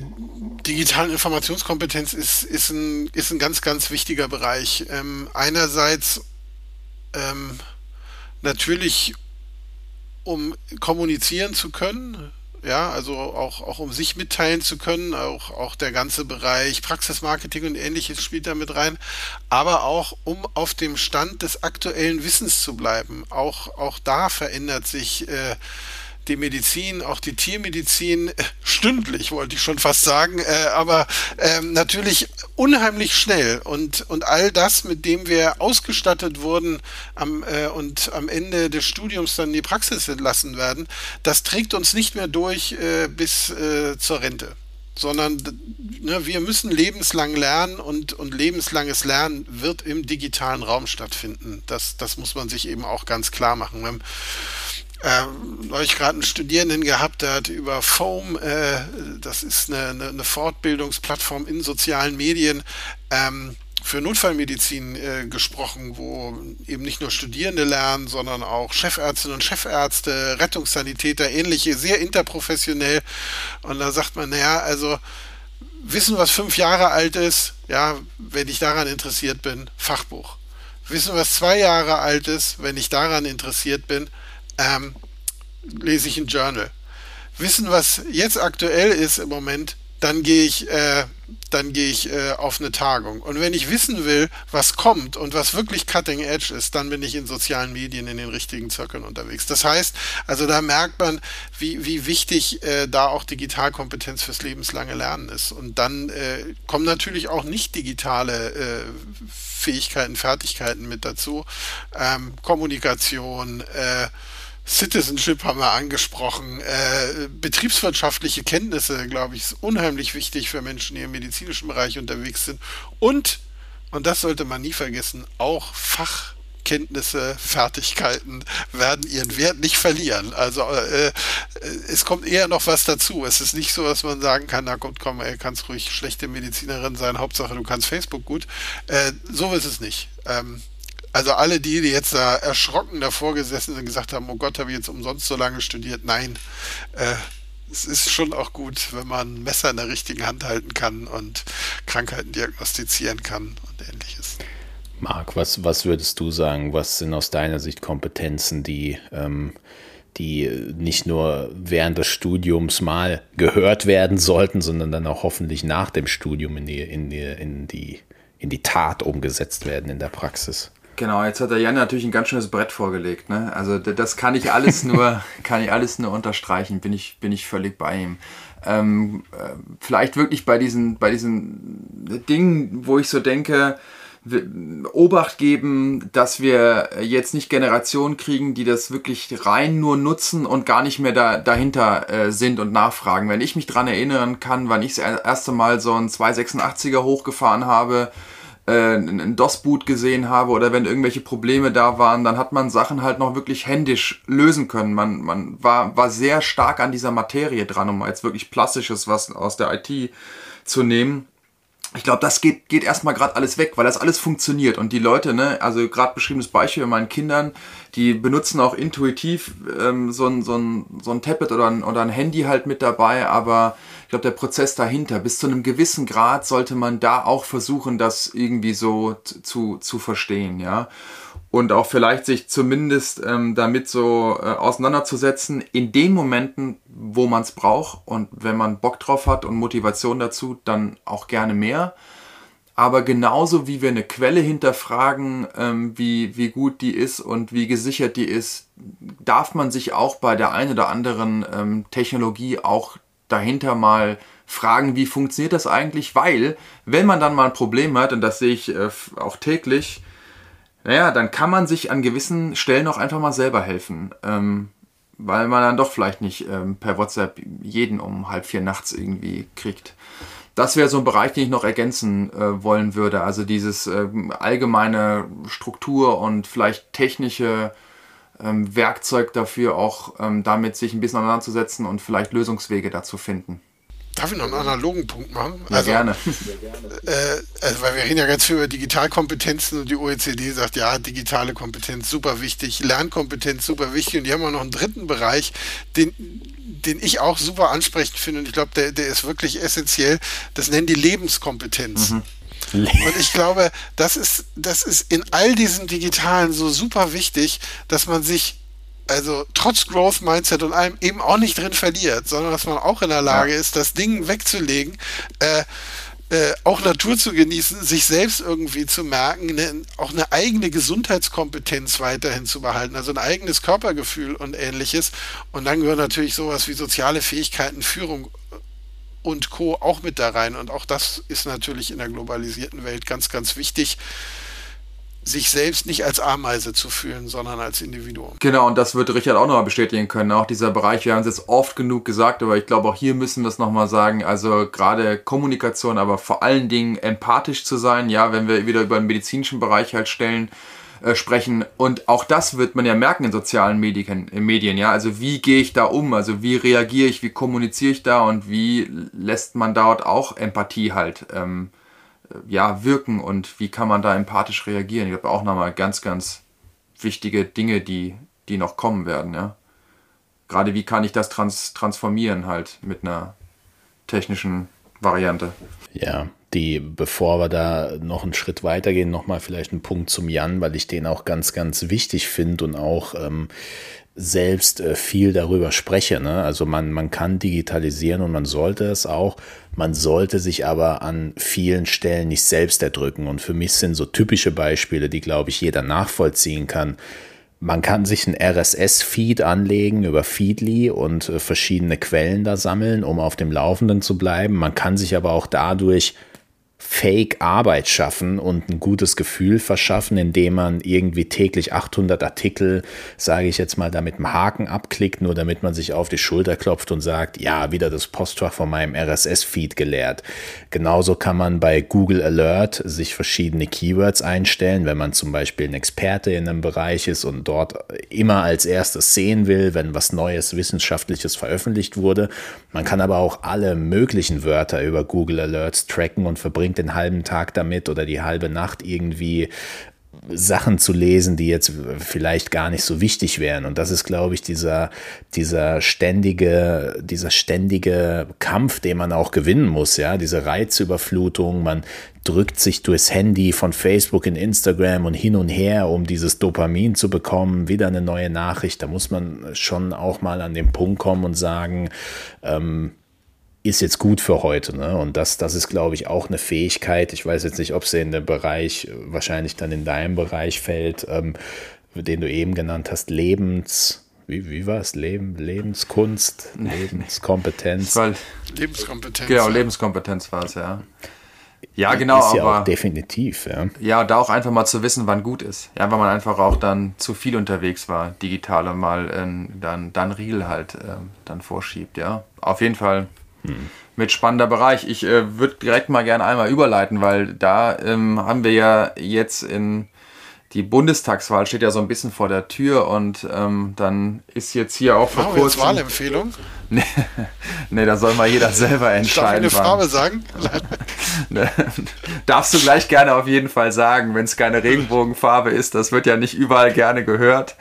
digitale Informationskompetenz ist, ist, ein, ist ein ganz, ganz wichtiger Bereich. Ähm, einerseits ähm, natürlich um kommunizieren zu können, ja, also auch, auch um sich mitteilen zu können, auch, auch der ganze Bereich Praxismarketing und ähnliches spielt da mit rein, aber auch um auf dem Stand des aktuellen Wissens zu bleiben. Auch, auch da verändert sich äh, die Medizin, auch die Tiermedizin, äh, stündlich wollte ich schon fast sagen, äh, aber ähm, natürlich unheimlich schnell und, und all das, mit dem wir ausgestattet wurden am, äh, und am Ende des Studiums dann in die Praxis entlassen werden, das trägt uns nicht mehr durch äh, bis äh, zur Rente sondern ne, wir müssen lebenslang lernen und, und lebenslanges Lernen wird im digitalen Raum stattfinden. Das, das muss man sich eben auch ganz klar machen. Ähm, neulich gerade einen Studierenden gehabt, der hat über Foam, äh, das ist eine, eine, eine, Fortbildungsplattform in sozialen Medien, ähm, für Notfallmedizin äh, gesprochen, wo eben nicht nur Studierende lernen, sondern auch Chefärztinnen und Chefärzte, Rettungssanitäter, ähnliche, sehr interprofessionell. Und da sagt man, naja, also Wissen, was fünf Jahre alt ist, ja, wenn ich daran interessiert bin, Fachbuch. Wissen, was zwei Jahre alt ist, wenn ich daran interessiert bin, ähm, lese ich ein Journal. Wissen, was jetzt aktuell ist im Moment, dann gehe ich, äh, dann gehe ich äh, auf eine Tagung. Und wenn ich wissen will, was kommt und was wirklich Cutting Edge ist, dann bin ich in sozialen Medien in den richtigen Zirkeln unterwegs. Das heißt, also da merkt man, wie, wie wichtig äh, da auch Digitalkompetenz fürs lebenslange Lernen ist. Und dann äh, kommen natürlich auch nicht digitale äh, Fähigkeiten, Fertigkeiten mit dazu. Ähm, Kommunikation, äh, Citizenship haben wir angesprochen. Äh, betriebswirtschaftliche Kenntnisse, glaube ich, ist unheimlich wichtig für Menschen, die im medizinischen Bereich unterwegs sind. Und, und das sollte man nie vergessen, auch Fachkenntnisse, Fertigkeiten werden ihren Wert nicht verlieren. Also äh, es kommt eher noch was dazu. Es ist nicht so, dass man sagen kann, na gut, komm, ey, kannst ruhig schlechte Medizinerin sein, Hauptsache du kannst Facebook gut. Äh, so ist es nicht. Ähm, also alle die, die jetzt da erschrocken davor gesessen sind gesagt haben, oh Gott, habe ich jetzt umsonst so lange studiert. Nein, äh, es ist schon auch gut, wenn man ein Messer in der richtigen Hand halten kann und Krankheiten diagnostizieren kann und ähnliches. Marc, was, was würdest du sagen? Was sind aus deiner Sicht Kompetenzen, die, ähm, die nicht nur während des Studiums mal gehört werden sollten, sondern dann auch hoffentlich nach dem Studium in die, in die, in die, in die Tat umgesetzt werden in der Praxis? Genau, jetzt hat der Jan natürlich ein ganz schönes Brett vorgelegt. Ne? Also das kann ich alles nur, kann ich alles nur unterstreichen. Bin ich, bin ich völlig bei ihm. Ähm, äh, vielleicht wirklich bei diesen, bei diesen Dingen, wo ich so denke, Obacht geben, dass wir jetzt nicht Generationen kriegen, die das wirklich rein nur nutzen und gar nicht mehr da, dahinter äh, sind und nachfragen. Wenn ich mich dran erinnern kann, wann ich das erste Mal so ein 286er hochgefahren habe, äh, ein DOS-Boot gesehen habe oder wenn irgendwelche Probleme da waren, dann hat man Sachen halt noch wirklich händisch lösen können. Man, man war, war sehr stark an dieser Materie dran, um jetzt wirklich Plastisches was aus der IT zu nehmen ich glaube, das geht, geht erstmal gerade alles weg, weil das alles funktioniert. Und die Leute, ne, also gerade beschriebenes Beispiel bei meinen Kindern, die benutzen auch intuitiv ähm, so, ein, so, ein, so ein Tablet oder ein, oder ein Handy halt mit dabei, aber ich glaube, der Prozess dahinter, bis zu einem gewissen Grad sollte man da auch versuchen, das irgendwie so zu, zu verstehen, ja und auch vielleicht sich zumindest ähm, damit so äh, auseinanderzusetzen in den Momenten, wo man es braucht und wenn man Bock drauf hat und Motivation dazu, dann auch gerne mehr. Aber genauso wie wir eine Quelle hinterfragen, ähm, wie, wie gut die ist und wie gesichert die ist, darf man sich auch bei der einen oder anderen ähm, Technologie auch dahinter mal fragen, wie funktioniert das eigentlich? Weil, wenn man dann mal ein Problem hat, und das sehe ich äh, auch täglich, naja, dann kann man sich an gewissen Stellen auch einfach mal selber helfen. Ähm, weil man dann doch vielleicht nicht ähm, per WhatsApp jeden um halb vier nachts irgendwie kriegt. Das wäre so ein Bereich, den ich noch ergänzen äh, wollen würde. Also dieses äh, allgemeine Struktur und vielleicht technische ähm, Werkzeug dafür auch ähm, damit sich ein bisschen auseinanderzusetzen und vielleicht Lösungswege dazu finden. Darf ich noch einen analogen Punkt machen? Ja, also, gerne. Äh, also, weil wir reden ja ganz viel über Digitalkompetenzen und die OECD sagt, ja, digitale Kompetenz super wichtig, Lernkompetenz super wichtig und die haben auch noch einen dritten Bereich, den, den ich auch super ansprechend finde und ich glaube, der, der ist wirklich essentiell. Das nennen die Lebenskompetenz. Mhm. Und ich glaube, das ist, das ist in all diesen Digitalen so super wichtig, dass man sich also trotz Growth Mindset und allem eben auch nicht drin verliert, sondern dass man auch in der Lage ist, das Ding wegzulegen, äh, äh, auch Natur zu genießen, sich selbst irgendwie zu merken, ne, auch eine eigene Gesundheitskompetenz weiterhin zu behalten, also ein eigenes Körpergefühl und ähnliches. Und dann gehören natürlich sowas wie soziale Fähigkeiten, Führung und Co. auch mit da rein. Und auch das ist natürlich in der globalisierten Welt ganz, ganz wichtig sich selbst nicht als Ameise zu fühlen, sondern als Individuum. Genau, und das wird Richard auch nochmal bestätigen können. Auch dieser Bereich, wir haben es jetzt oft genug gesagt, aber ich glaube, auch hier müssen wir es nochmal sagen. Also gerade Kommunikation, aber vor allen Dingen empathisch zu sein. Ja, wenn wir wieder über den medizinischen Bereich halt stellen, äh, sprechen. Und auch das wird man ja merken in sozialen Medien, in Medien, ja. Also wie gehe ich da um? Also wie reagiere ich, wie kommuniziere ich da und wie lässt man dort auch Empathie halt ähm, ja, wirken und wie kann man da empathisch reagieren. Ich glaube auch nochmal ganz, ganz wichtige Dinge, die, die noch kommen werden, ja. Gerade wie kann ich das trans transformieren halt mit einer technischen Variante. Ja, die, bevor wir da noch einen Schritt weitergehen, nochmal vielleicht einen Punkt zum Jan, weil ich den auch ganz, ganz wichtig finde und auch ähm, selbst äh, viel darüber spreche. Ne? Also man, man kann digitalisieren und man sollte es auch. Man sollte sich aber an vielen Stellen nicht selbst erdrücken. Und für mich sind so typische Beispiele, die, glaube ich, jeder nachvollziehen kann. Man kann sich ein RSS-Feed anlegen über Feedly und äh, verschiedene Quellen da sammeln, um auf dem Laufenden zu bleiben. Man kann sich aber auch dadurch Fake-Arbeit schaffen und ein gutes Gefühl verschaffen, indem man irgendwie täglich 800 Artikel, sage ich jetzt mal, damit einem Haken abklickt, nur damit man sich auf die Schulter klopft und sagt, ja, wieder das Postfach von meinem RSS-Feed geleert. Genauso kann man bei Google Alert sich verschiedene Keywords einstellen, wenn man zum Beispiel ein Experte in einem Bereich ist und dort immer als erstes sehen will, wenn was Neues, Wissenschaftliches veröffentlicht wurde. Man kann aber auch alle möglichen Wörter über Google Alerts tracken und verbringt den halben Tag damit oder die halbe Nacht irgendwie Sachen zu lesen, die jetzt vielleicht gar nicht so wichtig wären. Und das ist, glaube ich, dieser, dieser ständige, dieser ständige Kampf, den man auch gewinnen muss, ja, diese Reizüberflutung. Man drückt sich durchs Handy von Facebook in Instagram und hin und her, um dieses Dopamin zu bekommen, wieder eine neue Nachricht. Da muss man schon auch mal an den Punkt kommen und sagen, ähm, ist jetzt gut für heute. Ne? Und das, das ist, glaube ich, auch eine Fähigkeit. Ich weiß jetzt nicht, ob sie in den Bereich, wahrscheinlich dann in deinem Bereich fällt, ähm, den du eben genannt hast, Lebens, wie, wie war es? Leben, Lebenskunst, Lebenskompetenz. Lebenskompetenz. Genau, Lebenskompetenz war es, ja. Ja, genau. Ist ja aber, auch definitiv, ja. Ja, da auch einfach mal zu wissen, wann gut ist. Ja, weil man einfach auch dann zu viel unterwegs war, digital und mal äh, dann, dann Riegel halt äh, dann vorschiebt, ja. Auf jeden Fall hm. mit spannender Bereich. Ich äh, würde direkt mal gerne einmal überleiten, weil da ähm, haben wir ja jetzt in die Bundestagswahl steht ja so ein bisschen vor der Tür und ähm, dann ist jetzt hier auch vor Machen kurzem... Jetzt Wahlempfehlung? nee, nee, da soll mal jeder selber entscheiden. Darf ich eine Farbe sagen? Darfst du gleich gerne auf jeden Fall sagen, wenn es keine Regenbogenfarbe ist. Das wird ja nicht überall gerne gehört.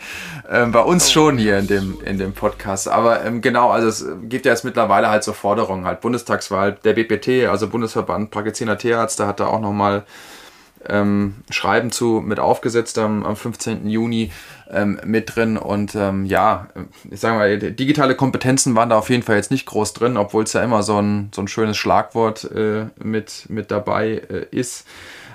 Ähm, bei uns oh. schon hier in dem, in dem Podcast. Aber ähm, genau, also es gibt ja jetzt mittlerweile halt so Forderungen, halt Bundestagswahl, der BPT, also Bundesverband Praktizierender Tierärzte, hat da auch nochmal ähm, Schreiben zu mit aufgesetzt am, am 15. Juni ähm, mit drin. Und ähm, ja, ich sage mal, digitale Kompetenzen waren da auf jeden Fall jetzt nicht groß drin, obwohl es ja immer so ein, so ein schönes Schlagwort äh, mit, mit dabei äh, ist.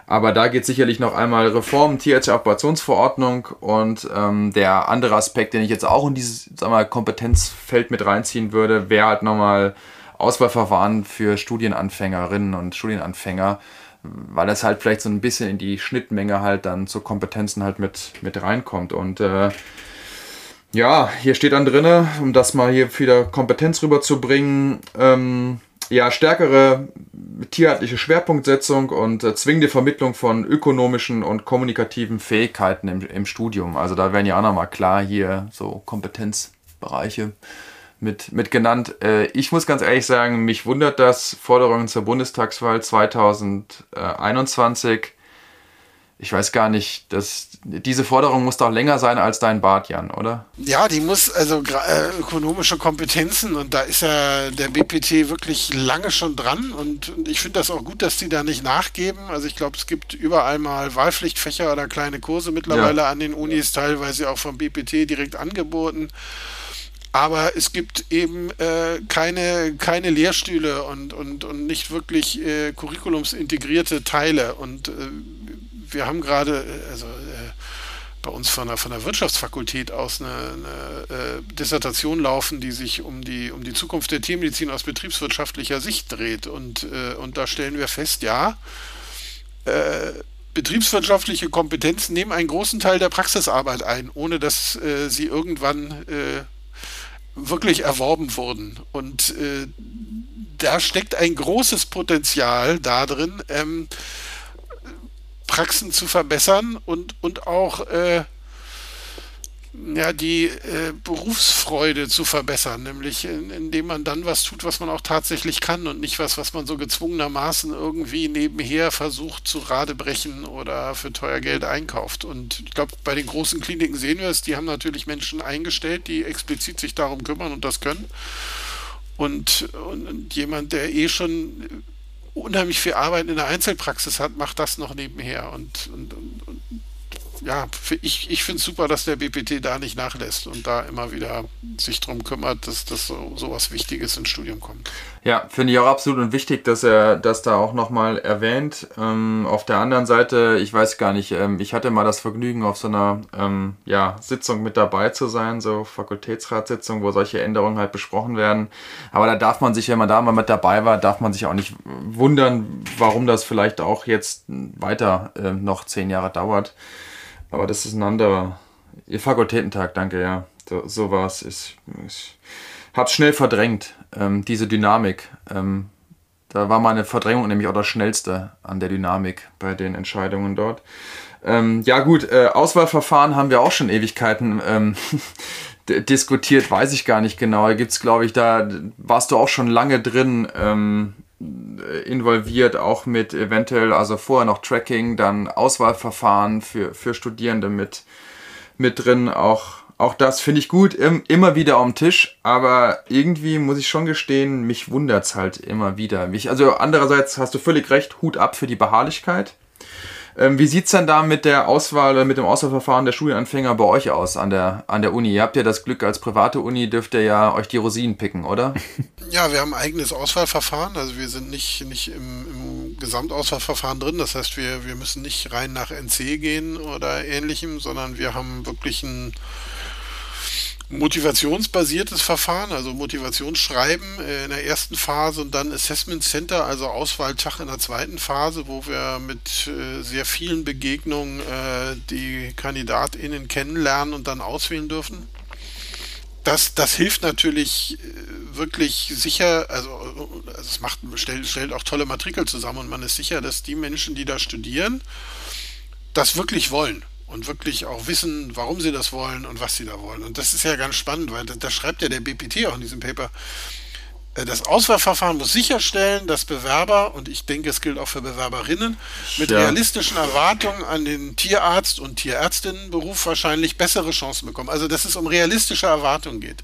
Aber da geht sicherlich noch einmal Reform, Tierärztliche Operationsverordnung und ähm, der andere Aspekt, den ich jetzt auch in dieses sag mal, Kompetenzfeld mit reinziehen würde, wäre halt nochmal Auswahlverfahren für Studienanfängerinnen und Studienanfänger weil das halt vielleicht so ein bisschen in die Schnittmenge halt dann zu Kompetenzen halt mit, mit reinkommt. Und äh, ja, hier steht dann drin, um das mal hier wieder Kompetenz rüberzubringen, ähm, ja, stärkere tierärztliche Schwerpunktsetzung und äh, zwingende Vermittlung von ökonomischen und kommunikativen Fähigkeiten im, im Studium. Also da werden ja auch nochmal klar hier so Kompetenzbereiche mit, mit genannt. Äh, ich muss ganz ehrlich sagen, mich wundert das Forderungen zur Bundestagswahl 2021. Ich weiß gar nicht, dass diese Forderung muss doch länger sein als dein Bart, Jan, oder? Ja, die muss also äh, ökonomische Kompetenzen und da ist ja der BPT wirklich lange schon dran und, und ich finde das auch gut, dass die da nicht nachgeben. Also ich glaube, es gibt überall mal Wahlpflichtfächer oder kleine Kurse mittlerweile ja. an den Unis, teilweise auch vom BPT direkt angeboten aber es gibt eben äh, keine, keine Lehrstühle und, und, und nicht wirklich äh, curriculumsintegrierte Teile. Und äh, wir haben gerade, äh, also äh, bei uns von der, von der Wirtschaftsfakultät aus eine, eine äh, Dissertation laufen, die sich um die, um die Zukunft der Tiermedizin aus betriebswirtschaftlicher Sicht dreht. Und, und da stellen wir fest, ja, betriebswirtschaftliche Kompetenzen nehmen einen großen Teil der Praxisarbeit ein, ohne dass äh, sie irgendwann äh, wirklich erworben wurden. Und äh, da steckt ein großes Potenzial darin, ähm, Praxen zu verbessern und, und auch äh, ja, die äh, Berufsfreude zu verbessern, nämlich in, indem man dann was tut, was man auch tatsächlich kann und nicht was, was man so gezwungenermaßen irgendwie nebenher versucht zu radebrechen oder für teuer Geld einkauft. Und ich glaube, bei den großen Kliniken sehen wir es, die haben natürlich Menschen eingestellt, die explizit sich darum kümmern und das können. Und, und, und jemand, der eh schon unheimlich viel Arbeit in der Einzelpraxis hat, macht das noch nebenher. Und, und, und ja, ich, ich finde es super, dass der BPT da nicht nachlässt und da immer wieder sich darum kümmert, dass das so, so was Wichtiges ins Studium kommt. Ja, finde ich auch absolut und wichtig, dass er das da auch nochmal erwähnt. Ähm, auf der anderen Seite, ich weiß gar nicht, ähm, ich hatte mal das Vergnügen, auf so einer ähm, ja, Sitzung mit dabei zu sein, so Fakultätsratssitzung, wo solche Änderungen halt besprochen werden. Aber da darf man sich, wenn man da mal mit dabei war, darf man sich auch nicht wundern, warum das vielleicht auch jetzt weiter äh, noch zehn Jahre dauert. Aber das ist ein anderer. Ihr Fakultätentag, danke, ja. So, so war es. Ich, ich hab's schnell verdrängt, ähm, diese Dynamik. Ähm, da war meine Verdrängung nämlich auch das Schnellste an der Dynamik bei den Entscheidungen dort. Ähm, ja, gut, äh, Auswahlverfahren haben wir auch schon Ewigkeiten ähm, diskutiert, weiß ich gar nicht genau. Da gibt's, glaube ich, da warst du auch schon lange drin. Ähm, involviert, auch mit eventuell, also vorher noch Tracking, dann Auswahlverfahren für, für Studierende mit, mit drin. Auch, auch das finde ich gut, im, immer wieder am Tisch, aber irgendwie muss ich schon gestehen, mich wundert es halt immer wieder. Mich, also andererseits hast du völlig recht, Hut ab für die Beharrlichkeit. Ähm, wie sieht's denn da mit der Auswahl, mit dem Auswahlverfahren der Studienanfänger bei euch aus an der, an der Uni? Ihr habt ja das Glück, als private Uni dürft ihr ja euch die Rosinen picken, oder? Ja, wir haben ein eigenes Auswahlverfahren. Also wir sind nicht, nicht im, im Gesamtauswahlverfahren drin. Das heißt, wir, wir müssen nicht rein nach NC gehen oder ähnlichem, sondern wir haben wirklich ein motivationsbasiertes Verfahren, also Motivationsschreiben äh, in der ersten Phase und dann Assessment Center, also Auswahltag in der zweiten Phase, wo wir mit äh, sehr vielen Begegnungen äh, die KandidatInnen kennenlernen und dann auswählen dürfen. Das, das hilft natürlich wirklich sicher, also also es macht, stellt, stellt auch tolle Matrikel zusammen und man ist sicher, dass die Menschen, die da studieren, das wirklich wollen und wirklich auch wissen, warum sie das wollen und was sie da wollen. Und das ist ja ganz spannend, weil da schreibt ja der BPT auch in diesem Paper, äh, das Auswahlverfahren muss sicherstellen, dass Bewerber, und ich denke, es gilt auch für Bewerberinnen, mit ja. realistischen Erwartungen an den Tierarzt- und Tierärztinnenberuf wahrscheinlich bessere Chancen bekommen. Also, dass es um realistische Erwartungen geht.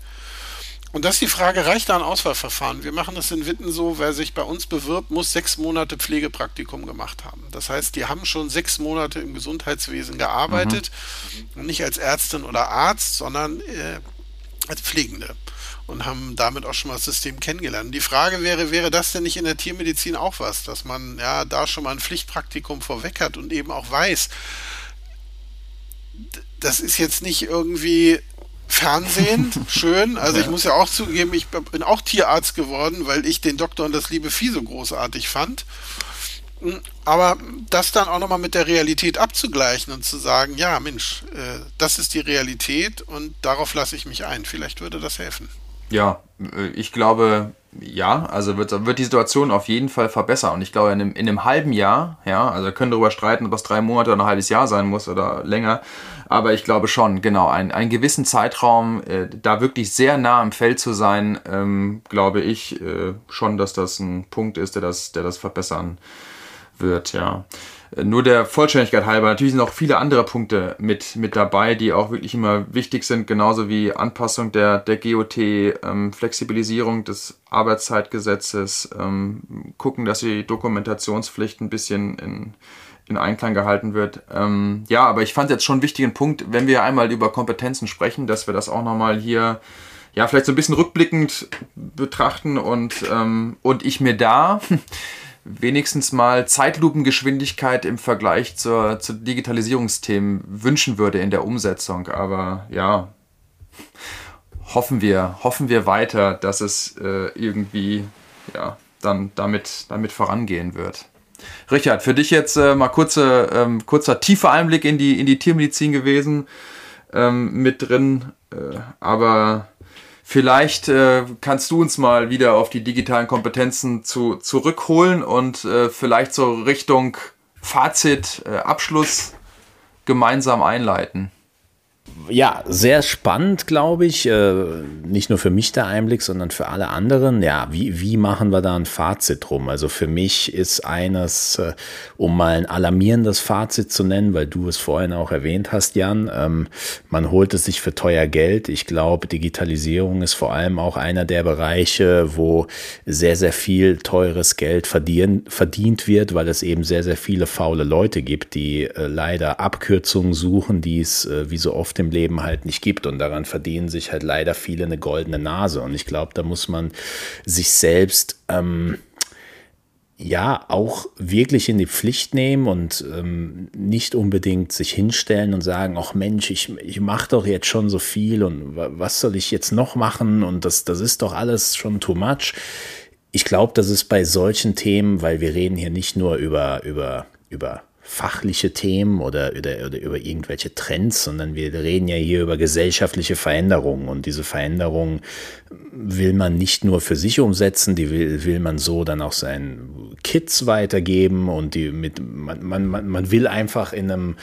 Und das ist die Frage, reicht da ein Auswahlverfahren? Wir machen das in Witten so, wer sich bei uns bewirbt, muss sechs Monate Pflegepraktikum gemacht haben. Das heißt, die haben schon sechs Monate im Gesundheitswesen gearbeitet, mhm. nicht als Ärztin oder Arzt, sondern äh, als Pflegende und haben damit auch schon mal das System kennengelernt. Die Frage wäre, wäre das denn nicht in der Tiermedizin auch was, dass man ja da schon mal ein Pflichtpraktikum vorweg hat und eben auch weiß, das ist jetzt nicht irgendwie Fernsehen, schön. Also ich muss ja auch zugeben, ich bin auch Tierarzt geworden, weil ich den Doktor und das liebe Vieh so großartig fand. Aber das dann auch nochmal mit der Realität abzugleichen und zu sagen, ja Mensch, äh, das ist die Realität und darauf lasse ich mich ein. Vielleicht würde das helfen. Ja, äh, ich glaube, ja, also wird, wird die Situation auf jeden Fall verbessern. Und ich glaube, in einem, in einem halben Jahr, ja, also können darüber streiten, ob das drei Monate oder ein halbes Jahr sein muss oder länger. Aber ich glaube schon, genau, ein, einen gewissen Zeitraum, äh, da wirklich sehr nah am Feld zu sein, ähm, glaube ich äh, schon, dass das ein Punkt ist, der das, der das verbessern wird, ja. Nur der Vollständigkeit halber, natürlich sind auch viele andere Punkte mit, mit dabei, die auch wirklich immer wichtig sind, genauso wie Anpassung der, der GOT, ähm, Flexibilisierung des Arbeitszeitgesetzes, ähm, gucken, dass die Dokumentationspflicht ein bisschen in, in Einklang gehalten wird. Ähm, ja, aber ich fand jetzt schon einen wichtigen Punkt, wenn wir einmal über Kompetenzen sprechen, dass wir das auch nochmal hier ja, vielleicht so ein bisschen rückblickend betrachten und, ähm, und ich mir da wenigstens mal Zeitlupengeschwindigkeit im Vergleich zur, zu Digitalisierungsthemen wünschen würde in der Umsetzung. Aber ja, hoffen wir, hoffen wir weiter, dass es äh, irgendwie ja, dann damit, damit vorangehen wird. Richard, für dich jetzt äh, mal kurze, ähm, kurzer tiefer Einblick in die, in die Tiermedizin gewesen ähm, mit drin. Äh, aber Vielleicht äh, kannst du uns mal wieder auf die digitalen Kompetenzen zu, zurückholen und äh, vielleicht so Richtung Fazit, äh, Abschluss gemeinsam einleiten ja, sehr spannend, glaube ich. Äh, nicht nur für mich der Einblick, sondern für alle anderen. Ja, wie, wie machen wir da ein Fazit drum? Also für mich ist eines, äh, um mal ein alarmierendes Fazit zu nennen, weil du es vorhin auch erwähnt hast, Jan, ähm, man holt es sich für teuer Geld. Ich glaube, Digitalisierung ist vor allem auch einer der Bereiche, wo sehr, sehr viel teures Geld verdient, verdient wird, weil es eben sehr, sehr viele faule Leute gibt, die äh, leider Abkürzungen suchen, die es wie so oft im Leben halt nicht gibt. Und daran verdienen sich halt leider viele eine goldene Nase. Und ich glaube, da muss man sich selbst ähm, ja auch wirklich in die Pflicht nehmen und ähm, nicht unbedingt sich hinstellen und sagen, ach Mensch, ich, ich mache doch jetzt schon so viel und was soll ich jetzt noch machen und das, das ist doch alles schon too much. Ich glaube, das ist bei solchen Themen, weil wir reden hier nicht nur über, über, über fachliche Themen oder, oder, oder über irgendwelche Trends, sondern wir reden ja hier über gesellschaftliche Veränderungen. Und diese Veränderungen will man nicht nur für sich umsetzen, die will, will man so dann auch seinen Kids weitergeben und die mit, man, man, man will einfach in einem,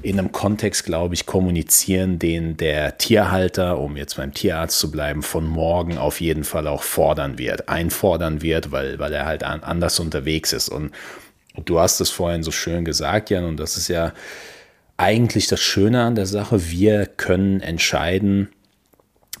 in einem Kontext, glaube ich, kommunizieren, den der Tierhalter, um jetzt beim Tierarzt zu bleiben, von morgen auf jeden Fall auch fordern wird, einfordern wird, weil, weil er halt anders unterwegs ist. Und du hast es vorhin so schön gesagt, Jan, und das ist ja eigentlich das Schöne an der Sache. Wir können entscheiden,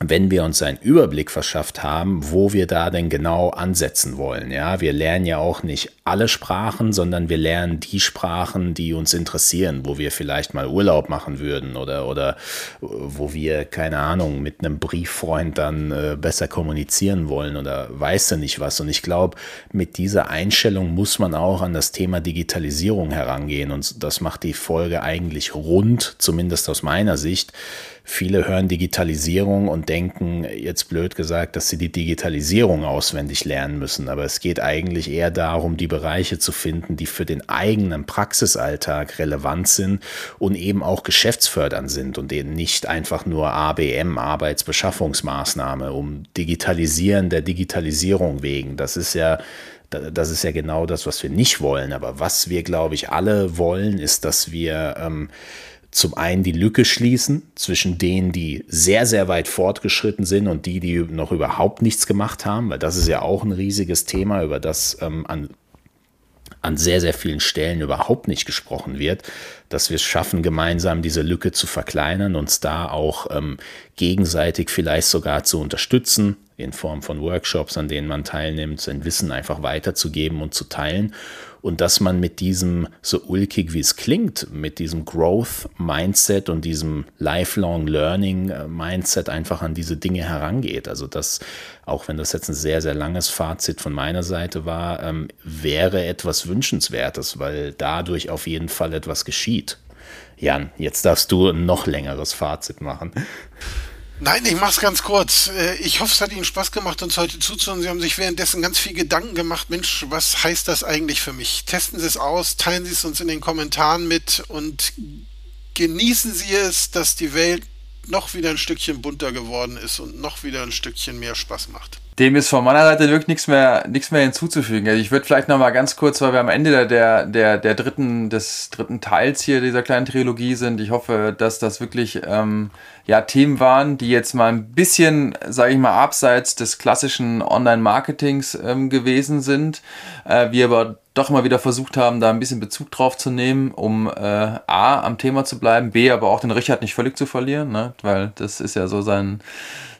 wenn wir uns einen Überblick verschafft haben, wo wir da denn genau ansetzen wollen. Ja, wir lernen ja auch nicht alle Sprachen, sondern wir lernen die Sprachen, die uns interessieren, wo wir vielleicht mal Urlaub machen würden oder, oder wo wir, keine Ahnung, mit einem Brieffreund dann äh, besser kommunizieren wollen oder weiß du nicht was. Und ich glaube, mit dieser Einstellung muss man auch an das Thema Digitalisierung herangehen. Und das macht die Folge eigentlich rund, zumindest aus meiner Sicht. Viele hören Digitalisierung und denken, jetzt blöd gesagt, dass sie die Digitalisierung auswendig lernen müssen. Aber es geht eigentlich eher darum, die Bereiche zu finden, die für den eigenen Praxisalltag relevant sind und eben auch geschäftsfördernd sind und eben nicht einfach nur ABM, Arbeitsbeschaffungsmaßnahme, um Digitalisieren der Digitalisierung wegen. Das ist ja das ist ja genau das, was wir nicht wollen. Aber was wir, glaube ich, alle wollen, ist, dass wir ähm, zum einen die Lücke schließen zwischen denen, die sehr, sehr weit fortgeschritten sind und die, die noch überhaupt nichts gemacht haben, weil das ist ja auch ein riesiges Thema, über das ähm, an, an sehr, sehr vielen Stellen überhaupt nicht gesprochen wird, dass wir es schaffen, gemeinsam diese Lücke zu verkleinern, uns da auch ähm, gegenseitig vielleicht sogar zu unterstützen, in Form von Workshops, an denen man teilnimmt, sein Wissen einfach weiterzugeben und zu teilen und dass man mit diesem, so ulkig wie es klingt, mit diesem Growth-Mindset und diesem Lifelong Learning-Mindset einfach an diese Dinge herangeht. Also das, auch wenn das jetzt ein sehr, sehr langes Fazit von meiner Seite war, ähm, wäre etwas Wünschenswertes, weil dadurch auf jeden Fall etwas geschieht. Jan, jetzt darfst du ein noch längeres Fazit machen. Nein, ich mach's ganz kurz. Äh, ich hoffe, es hat Ihnen Spaß gemacht, uns heute zuzuhören. Sie haben sich währenddessen ganz viel Gedanken gemacht. Mensch, was heißt das eigentlich für mich? Testen Sie es aus, teilen Sie es uns in den Kommentaren mit und genießen Sie es, dass die Welt noch wieder ein Stückchen bunter geworden ist und noch wieder ein Stückchen mehr Spaß macht. Dem ist von meiner Seite wirklich nichts mehr, nichts mehr hinzuzufügen. Also ich würde vielleicht noch mal ganz kurz, weil wir am Ende der, der, der dritten, des dritten Teils hier dieser kleinen Trilogie sind. Ich hoffe, dass das wirklich ähm, ja, Themen waren, die jetzt mal ein bisschen, sage ich mal, abseits des klassischen Online-Marketings ähm, gewesen sind. Äh, wir aber doch mal wieder versucht haben, da ein bisschen Bezug drauf zu nehmen, um äh, A, am Thema zu bleiben, B, aber auch den Richard nicht völlig zu verlieren, ne? weil das ist ja so sein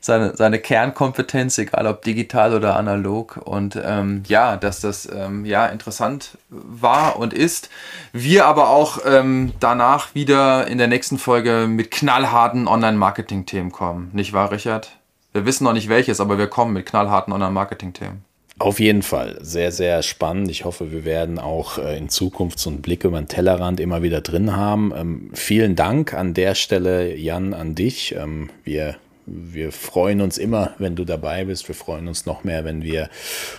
seine, seine Kernkompetenz, egal ob digital oder analog. Und ähm, ja, dass das ähm, ja interessant war und ist. Wir aber auch ähm, danach wieder in der nächsten Folge mit knallharten Online-Marketing-Themen kommen. Nicht wahr, Richard? Wir wissen noch nicht welches, aber wir kommen mit knallharten Online-Marketing-Themen. Auf jeden Fall sehr, sehr spannend. Ich hoffe, wir werden auch äh, in Zukunft so einen Blick über den Tellerrand immer wieder drin haben. Ähm, vielen Dank an der Stelle, Jan, an dich. Ähm, wir wir freuen uns immer, wenn du dabei bist. Wir freuen uns noch mehr, wenn wir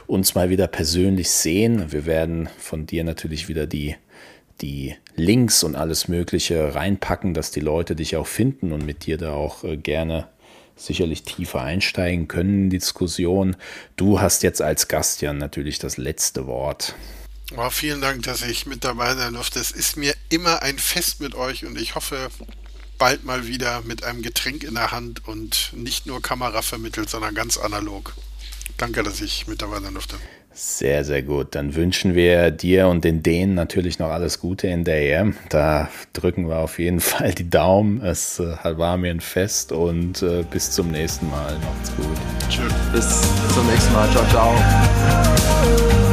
uns mal wieder persönlich sehen. Wir werden von dir natürlich wieder die, die Links und alles Mögliche reinpacken, dass die Leute dich auch finden und mit dir da auch äh, gerne sicherlich tiefer einsteigen können in die Diskussion. Du hast jetzt als Gast ja natürlich das letzte Wort. Oh, vielen Dank, dass ich mit dabei sein durfte. Es ist mir immer ein Fest mit euch und ich hoffe, bald mal wieder mit einem Getränk in der Hand und nicht nur Kamera vermittelt, sondern ganz analog. Danke, dass ich mit dabei sein durfte. Sehr, sehr gut. Dann wünschen wir dir und den Dänen natürlich noch alles Gute in der EM. Da drücken wir auf jeden Fall die Daumen. Es äh, war mir ein Fest und äh, bis zum nächsten Mal. Macht's gut. Tschüss. Bis zum nächsten Mal. Ciao, ciao.